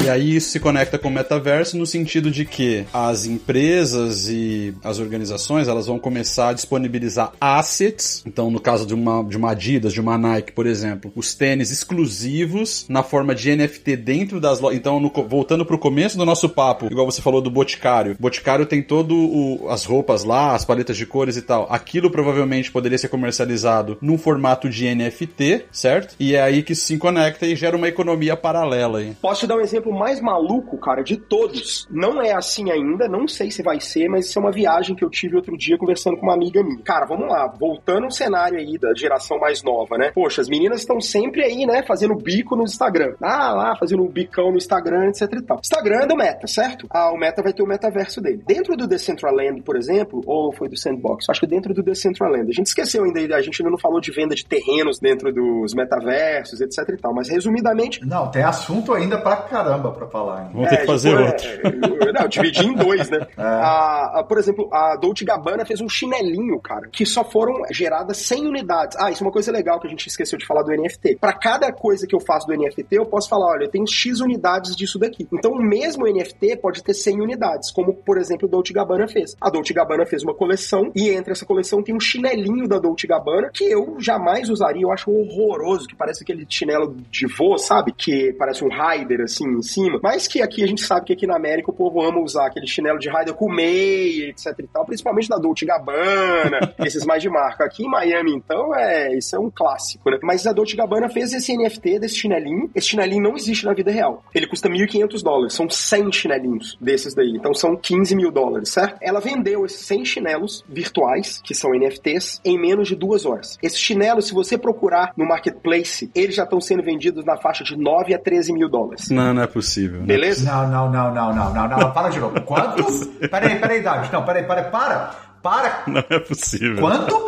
E aí isso se conecta com o metaverso no sentido de que as empresas e as organizações elas vão começar a disponibilizar assets. Então, no caso de uma, de uma Adidas, de uma Nike, por exemplo, os tênis exclusivos na forma de NFT dentro das lojas. Então, no, voltando pro começo do nosso papo, igual você falou do Boticário. O Boticário tem todo o, as roupas lá, as paletas de cores e tal. Aquilo provavelmente poderia ser comercializado num formato de NFT, certo? E é aí que se conecta e gera uma economia paralela aí. Posso dar um exemplo mais maluco, cara, de todos. Não é assim ainda, não sei se vai ser, mas isso é uma viagem que eu tive outro dia conversando com uma amiga minha. Cara, vamos lá, voltando ao cenário aí da geração mais nova, né? Poxa, as meninas estão sempre aí, né, fazendo bico no Instagram. Ah, lá, fazendo um bicão no Instagram, etc e tal. Instagram é do Meta, certo? Ah, o Meta vai ter o metaverso dele. Dentro do Decentraland, por exemplo, ou foi do Sandbox? Acho que dentro do Decentraland. A gente esqueceu ainda, a gente ainda não falou de venda de terrenos dentro dos metaversos, etc e tal, mas resumidamente... Não, tem assunto ainda pra caramba caramba pra falar. Hein? Vamos ter que é, fazer tipo, outro. É, não, dividi em dois, né? <laughs> É. A, a, por exemplo, a Dolce Gabbana fez um chinelinho, cara, que só foram geradas 100 unidades. Ah, isso é uma coisa legal que a gente esqueceu de falar do NFT. Para cada coisa que eu faço do NFT, eu posso falar, olha, eu tenho X unidades disso daqui. Então, o mesmo NFT pode ter 100 unidades, como, por exemplo, o Dolce Gabbana fez. A Dolce Gabbana fez uma coleção e entre essa coleção tem um chinelinho da Dolce Gabbana que eu jamais usaria, eu acho horroroso, que parece aquele chinelo de voo, sabe? Que parece um rider, assim, em cima. Mas que aqui a gente sabe que aqui na América o povo ama usar aquele chinelo de rider com meia, etc e tal, principalmente da Dolce Gabbana, <laughs> esses mais de marca. Aqui em Miami, então, é isso é um clássico, né? Mas a Dolce Gabbana fez esse NFT desse chinelinho. Esse chinelinho não existe na vida real. Ele custa 1.500 dólares. São 100 chinelinhos desses daí. Então são 15 mil dólares, certo? Ela vendeu esses 100 chinelos virtuais, que são NFTs, em menos de duas horas. Esses chinelos, se você procurar no marketplace, eles já estão sendo vendidos na faixa de 9 a 13 mil dólares. Não, não é possível. Né? Beleza? Não, não, não, não, não, não, não. Para de novo. Quantos? Peraí, peraí, David. Não, peraí, peraí, para. Para. Não é possível. Quanto?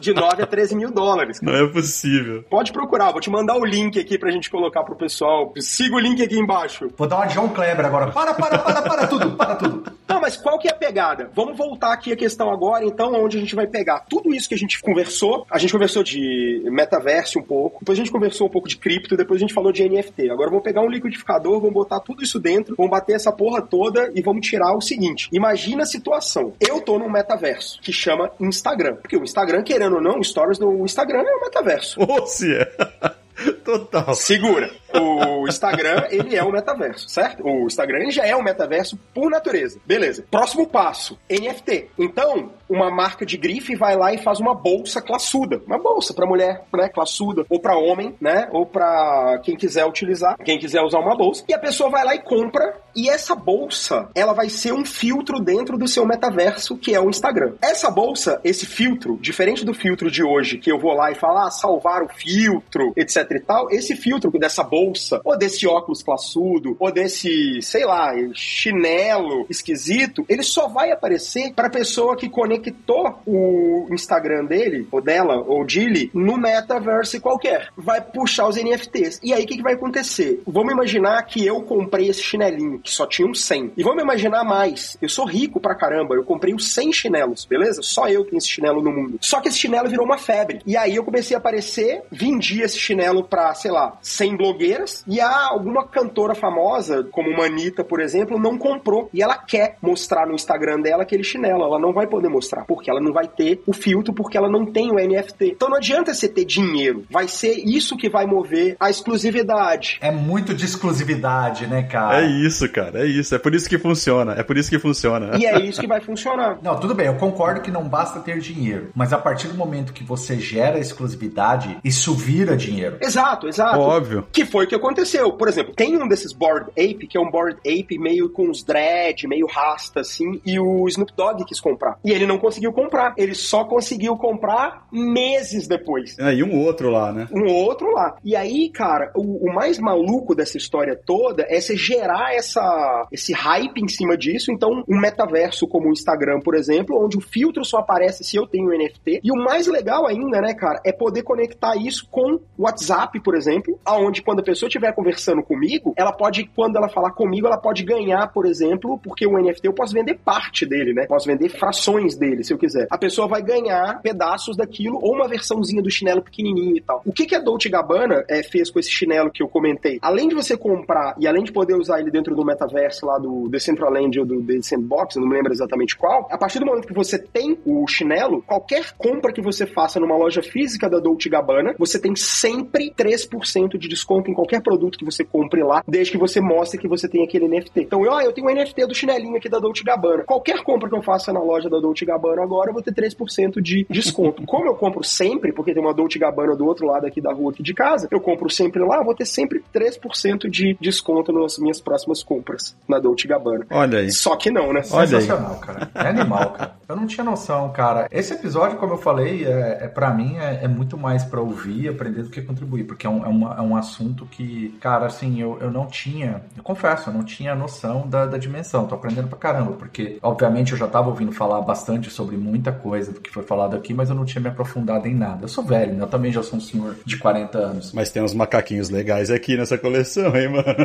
De 9 a 13 mil dólares. Não é possível. Pode procurar, vou te mandar o link aqui pra gente colocar pro pessoal. Siga o link aqui embaixo. Vou dar uma João Kleber agora. Para, para, para, para tudo, para tudo. Não, mas qual que é a pegada? Vamos voltar aqui a questão agora, então, onde a gente vai pegar tudo isso que a gente conversou. A gente conversou de metaverso um pouco, depois a gente conversou um pouco de cripto, depois a gente falou de NFT. Agora vamos pegar um liquidificador, vamos botar tudo isso dentro, vamos bater essa porra toda e vamos tirar o seguinte. Imagina a situação. Eu tô num metaverso que chama Instagram. Porque o Instagram, querendo ou não, Stories do Instagram é o metaverso. Ou se é. <laughs> Total. Segura. O Instagram, ele é o metaverso, certo? O Instagram ele já é o metaverso por natureza. Beleza. Próximo passo, NFT. Então, uma marca de grife vai lá e faz uma bolsa classuda. Uma bolsa para mulher, né, classuda, ou para homem, né, ou para quem quiser utilizar, quem quiser usar uma bolsa. E a pessoa vai lá e compra, e essa bolsa, ela vai ser um filtro dentro do seu metaverso, que é o Instagram. Essa bolsa, esse filtro, diferente do filtro de hoje, que eu vou lá e falar, ah, salvar o filtro, etc e tal, esse filtro dessa bolsa, ou desse óculos classudo, ou desse, sei lá, chinelo esquisito, ele só vai aparecer para pessoa que conectou o Instagram dele, ou dela, ou dele, no metaverse qualquer. Vai puxar os NFTs. E aí o que, que vai acontecer? Vamos imaginar que eu comprei esse chinelinho, que só tinha um 100. E vamos imaginar mais. Eu sou rico pra caramba, eu comprei os 100 chinelos, beleza? Só eu tenho esse chinelo no mundo. Só que esse chinelo virou uma febre. E aí eu comecei a aparecer, vendi esse chinelo pra, sei lá, 100 blogueiras, e há alguma cantora famosa, como uma Anitta, por exemplo, não comprou. E ela quer mostrar no Instagram dela aquele chinelo. Ela não vai poder mostrar, porque ela não vai ter o filtro, porque ela não tem o NFT. Então não adianta você ter dinheiro. Vai ser isso que vai mover a exclusividade. É muito de exclusividade, né, cara? É isso, cara. É isso. É por isso que funciona. É por isso que funciona. E é <laughs> isso que vai funcionar. Não, tudo bem. Eu concordo que não basta ter dinheiro. Mas a partir do momento que você gera exclusividade, isso vira dinheiro. Exato, exato. Óbvio. Que foi o que aconteceu. Por exemplo, tem um desses Board Ape, que é um Board Ape meio com os dread, meio rasta, assim, e o Snoop Dogg quis comprar. E ele não conseguiu comprar. Ele só conseguiu comprar meses depois. É, e um outro lá, né? Um outro lá. E aí, cara, o, o mais maluco dessa história toda é você gerar essa, esse hype em cima disso. Então, um metaverso como o Instagram, por exemplo, onde o filtro só aparece se eu tenho NFT. E o mais legal ainda, né, cara, é poder conectar isso com o WhatsApp, por exemplo, aonde quando a pessoa estiver conversando comigo, ela pode, quando ela falar comigo, ela pode ganhar, por exemplo, porque o NFT eu posso vender parte dele, né? Posso vender frações dele, se eu quiser. A pessoa vai ganhar pedaços daquilo ou uma versãozinha do chinelo pequenininho e tal. O que, que a Dolce Gabbana é, fez com esse chinelo que eu comentei? Além de você comprar e além de poder usar ele dentro do metaverso lá do Decentraland ou do The Sandbox, não me lembro exatamente qual, a partir do momento que você tem o chinelo, qualquer compra que você faça numa loja física da Dolce Gabbana, você tem sempre 3% de desconto em qualquer produto que você compre lá, desde que você mostre que você tem aquele NFT. Então, eu, ah, eu tenho um NFT do chinelinho aqui da Dolce Gabbana. Qualquer compra que eu faça na loja da Dolce agora, eu vou ter 3% de desconto. <laughs> Como eu compro sempre, porque tem uma Dolce Gabbana do outro lado aqui da rua aqui de casa, eu compro sempre lá, eu vou ter sempre 3% de desconto nas minhas próximas compras na Dolce Gabbana. Olha aí. Só que não, né? Olha aí. Sensacional, cara. É animal, cara. Eu não tinha noção, cara. Esse episódio, como eu falei, é, é para mim é, é, muito mais para ouvir, aprender do que contribuir, porque é um, é, uma, é um assunto que, cara, assim, eu, eu não tinha, eu confesso, eu não tinha noção da, da dimensão. Tô aprendendo pra caramba, porque, obviamente, eu já tava ouvindo falar bastante sobre muita coisa do que foi falado aqui, mas eu não tinha me aprofundado em nada. Eu sou velho, né? Eu também já sou um senhor de 40 anos. Mas tem uns macaquinhos legais aqui nessa coleção, hein, mano?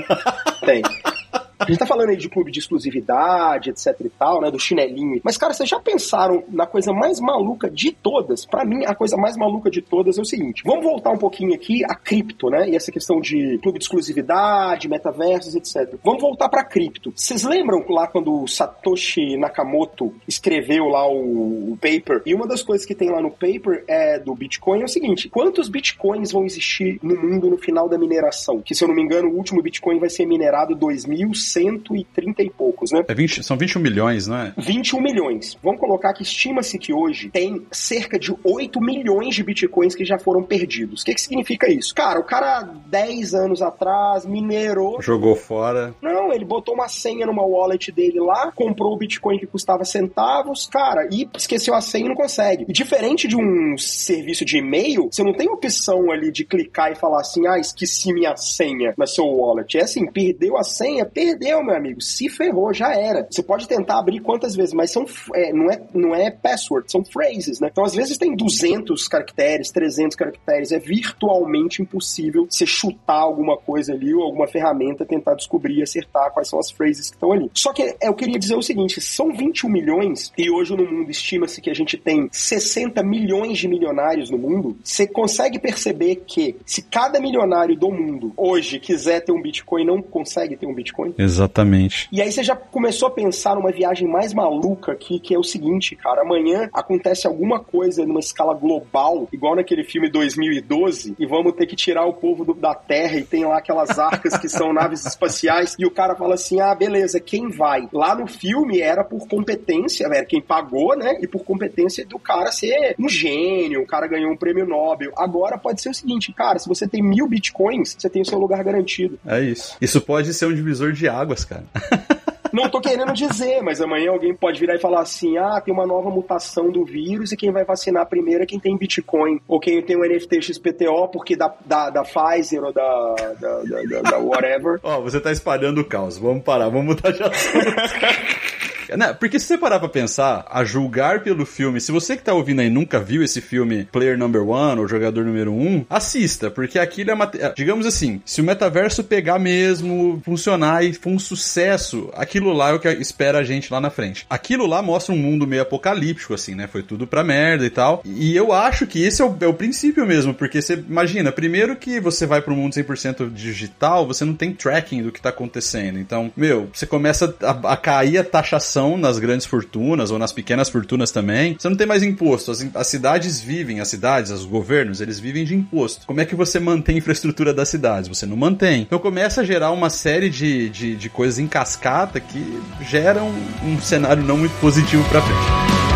Tem. <laughs> A gente tá falando aí de clube de exclusividade, etc e tal, né? Do chinelinho. Mas, cara, vocês já pensaram na coisa mais maluca de todas? Para mim, a coisa mais maluca de todas é o seguinte: vamos voltar um pouquinho aqui a cripto, né? E essa questão de clube de exclusividade, metaversos, etc. Vamos voltar para cripto. Vocês lembram lá quando o Satoshi Nakamoto escreveu lá o, o paper? E uma das coisas que tem lá no paper é do Bitcoin é o seguinte: quantos bitcoins vão existir no mundo no final da mineração? Que, se eu não me engano, o último Bitcoin vai ser minerado 2000 130 e poucos, né? É 20, são 21 milhões, não é? 21 milhões. Vamos colocar que estima-se que hoje tem cerca de 8 milhões de bitcoins que já foram perdidos. O que, que significa isso? Cara, o cara 10 anos atrás minerou. Jogou fora. Não, ele botou uma senha numa wallet dele lá, comprou o bitcoin que custava centavos, cara, e esqueceu a senha e não consegue. E diferente de um serviço de e-mail, você não tem opção ali de clicar e falar assim, ah, esqueci minha senha na seu wallet. É assim, perdeu a senha, perdeu perdeu, meu amigo. Se ferrou, já era. Você pode tentar abrir quantas vezes, mas são, é, não, é, não é password, são phrases, né? Então, às vezes tem 200 caracteres, 300 caracteres. É virtualmente impossível você chutar alguma coisa ali ou alguma ferramenta, tentar descobrir e acertar quais são as phrases que estão ali. Só que eu queria dizer o seguinte: são 21 milhões e hoje no mundo estima-se que a gente tem 60 milhões de milionários no mundo. Você consegue perceber que se cada milionário do mundo hoje quiser ter um Bitcoin, não consegue ter um Bitcoin? Exatamente. E aí você já começou a pensar numa viagem mais maluca aqui, que é o seguinte, cara, amanhã acontece alguma coisa numa escala global, igual naquele filme 2012, e vamos ter que tirar o povo do, da Terra e tem lá aquelas arcas que são naves <laughs> espaciais, e o cara fala assim: "Ah, beleza, quem vai?". Lá no filme era por competência, era quem pagou, né? E por competência do cara ser um gênio, o cara ganhou um prêmio Nobel. Agora pode ser o seguinte, cara, se você tem mil bitcoins, você tem o seu lugar garantido. É isso. Isso pode ser um divisor de águas, cara. <laughs> Não tô querendo dizer, mas amanhã alguém pode virar e falar assim: ah, tem uma nova mutação do vírus e quem vai vacinar primeiro é quem tem Bitcoin. Ou quem tem o NFT XPTO, porque da, da, da Pfizer ou da, da, da, da whatever. Ó, oh, você tá espalhando o caos. Vamos parar, vamos mudar de assunto. <laughs> Não, porque se você parar pra pensar, a julgar pelo filme, se você que tá ouvindo aí nunca viu esse filme Player Number One ou Jogador Número Um, assista, porque aquilo é uma. Digamos assim, se o metaverso pegar mesmo, funcionar e for um sucesso, aquilo lá é o que espera a gente lá na frente. Aquilo lá mostra um mundo meio apocalíptico, assim, né? Foi tudo pra merda e tal. E eu acho que esse é o, é o princípio mesmo, porque você imagina, primeiro que você vai pro mundo 100% digital, você não tem tracking do que tá acontecendo. Então, meu, você começa a, a cair a taxação nas grandes fortunas ou nas pequenas fortunas também. Você não tem mais imposto. As, as cidades vivem, as cidades, os governos, eles vivem de imposto. Como é que você mantém a infraestrutura das cidades? Você não mantém. Então começa a gerar uma série de, de, de coisas em cascata que geram um cenário não muito positivo para frente.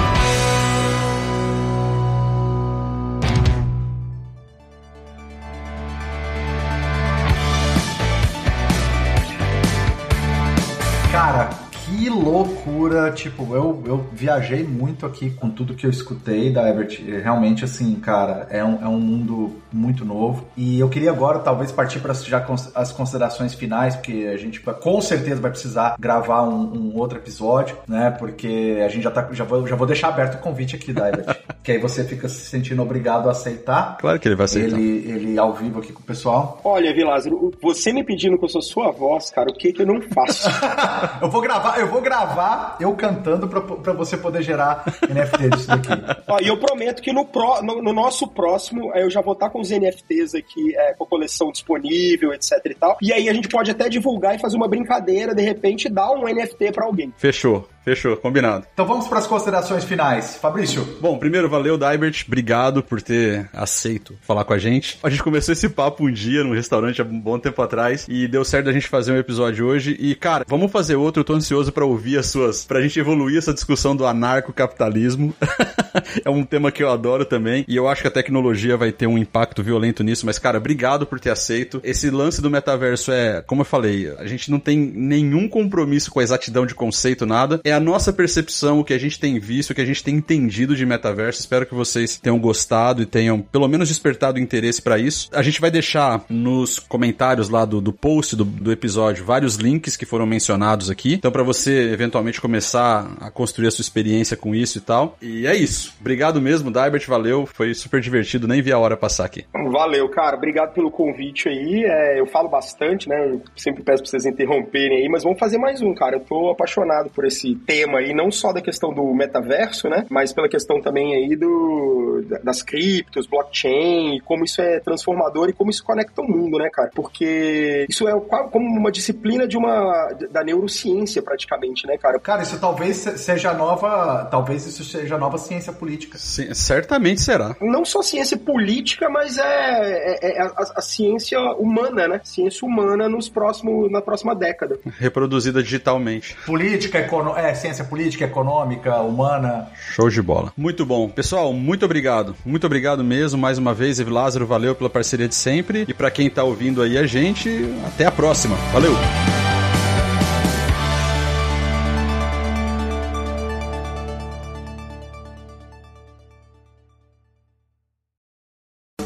Loucura, tipo, eu, eu viajei muito aqui com tudo que eu escutei da Everett. Realmente, assim, cara, é um, é um mundo muito novo. E eu queria agora, talvez, partir para já as considerações finais, porque a gente com certeza vai precisar gravar um, um outro episódio, né? Porque a gente já tá. Já vou, já vou deixar aberto o convite aqui da Everett. <laughs> que aí você fica se sentindo obrigado a aceitar. Claro que ele vai aceitar. Ele, ele ao vivo aqui com o pessoal. Olha, Vilázaro, você me pedindo que eu sou sua voz, cara, o que que eu não faço? <laughs> eu vou gravar, eu vou gravar eu cantando pra, pra você poder gerar NFT disso daqui. E eu prometo que no, pro, no, no, nosso próximo eu já vou estar com os NFTs aqui, é, com a coleção disponível, etc e tal. E aí a gente pode até divulgar e fazer uma brincadeira, de repente dar um NFT para alguém. Fechou. Fechou, combinado. Então vamos para as considerações finais. Fabrício. Bom, primeiro, valeu, Daibert. Obrigado por ter aceito falar com a gente. A gente começou esse papo um dia num restaurante há um bom tempo atrás e deu certo a gente fazer um episódio hoje. E, cara, vamos fazer outro. Eu tô ansioso para ouvir as suas. pra gente evoluir essa discussão do anarcocapitalismo. <laughs> é um tema que eu adoro também. E eu acho que a tecnologia vai ter um impacto violento nisso. Mas, cara, obrigado por ter aceito. Esse lance do metaverso é, como eu falei, a gente não tem nenhum compromisso com a exatidão de conceito, nada. É a nossa percepção, o que a gente tem visto, o que a gente tem entendido de metaverso. Espero que vocês tenham gostado e tenham pelo menos despertado interesse para isso. A gente vai deixar nos comentários lá do, do post do, do episódio vários links que foram mencionados aqui. Então, para você eventualmente começar a construir a sua experiência com isso e tal. E é isso. Obrigado mesmo, Daibert. Valeu. Foi super divertido. Nem vi a hora passar aqui. Valeu, cara. Obrigado pelo convite aí. É, eu falo bastante, né? Eu sempre peço pra vocês interromperem aí, mas vamos fazer mais um, cara. Eu tô apaixonado por esse tema aí, não só da questão do metaverso, né? Mas pela questão também aí do, das criptos, blockchain, como isso é transformador e como isso conecta o mundo, né, cara? Porque isso é como uma disciplina de uma da neurociência praticamente, né, cara? Cara, isso talvez seja nova, talvez isso seja nova ciência política. Sim, certamente será. Não só ciência política, mas é, é, é a, a, ciência humana, né? Ciência humana nos próximos, na próxima década. Reproduzida digitalmente. Política, econo é, ciência política, econômica, humana. Show de bola. Muito bom. Pessoal, muito obrigado. Muito obrigado mesmo, mais uma vez, Evi Lázaro, valeu pela parceria de sempre. E para quem tá ouvindo aí a gente, até a próxima. Valeu!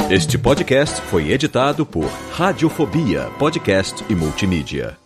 Este podcast foi editado por Radiofobia, podcast e multimídia.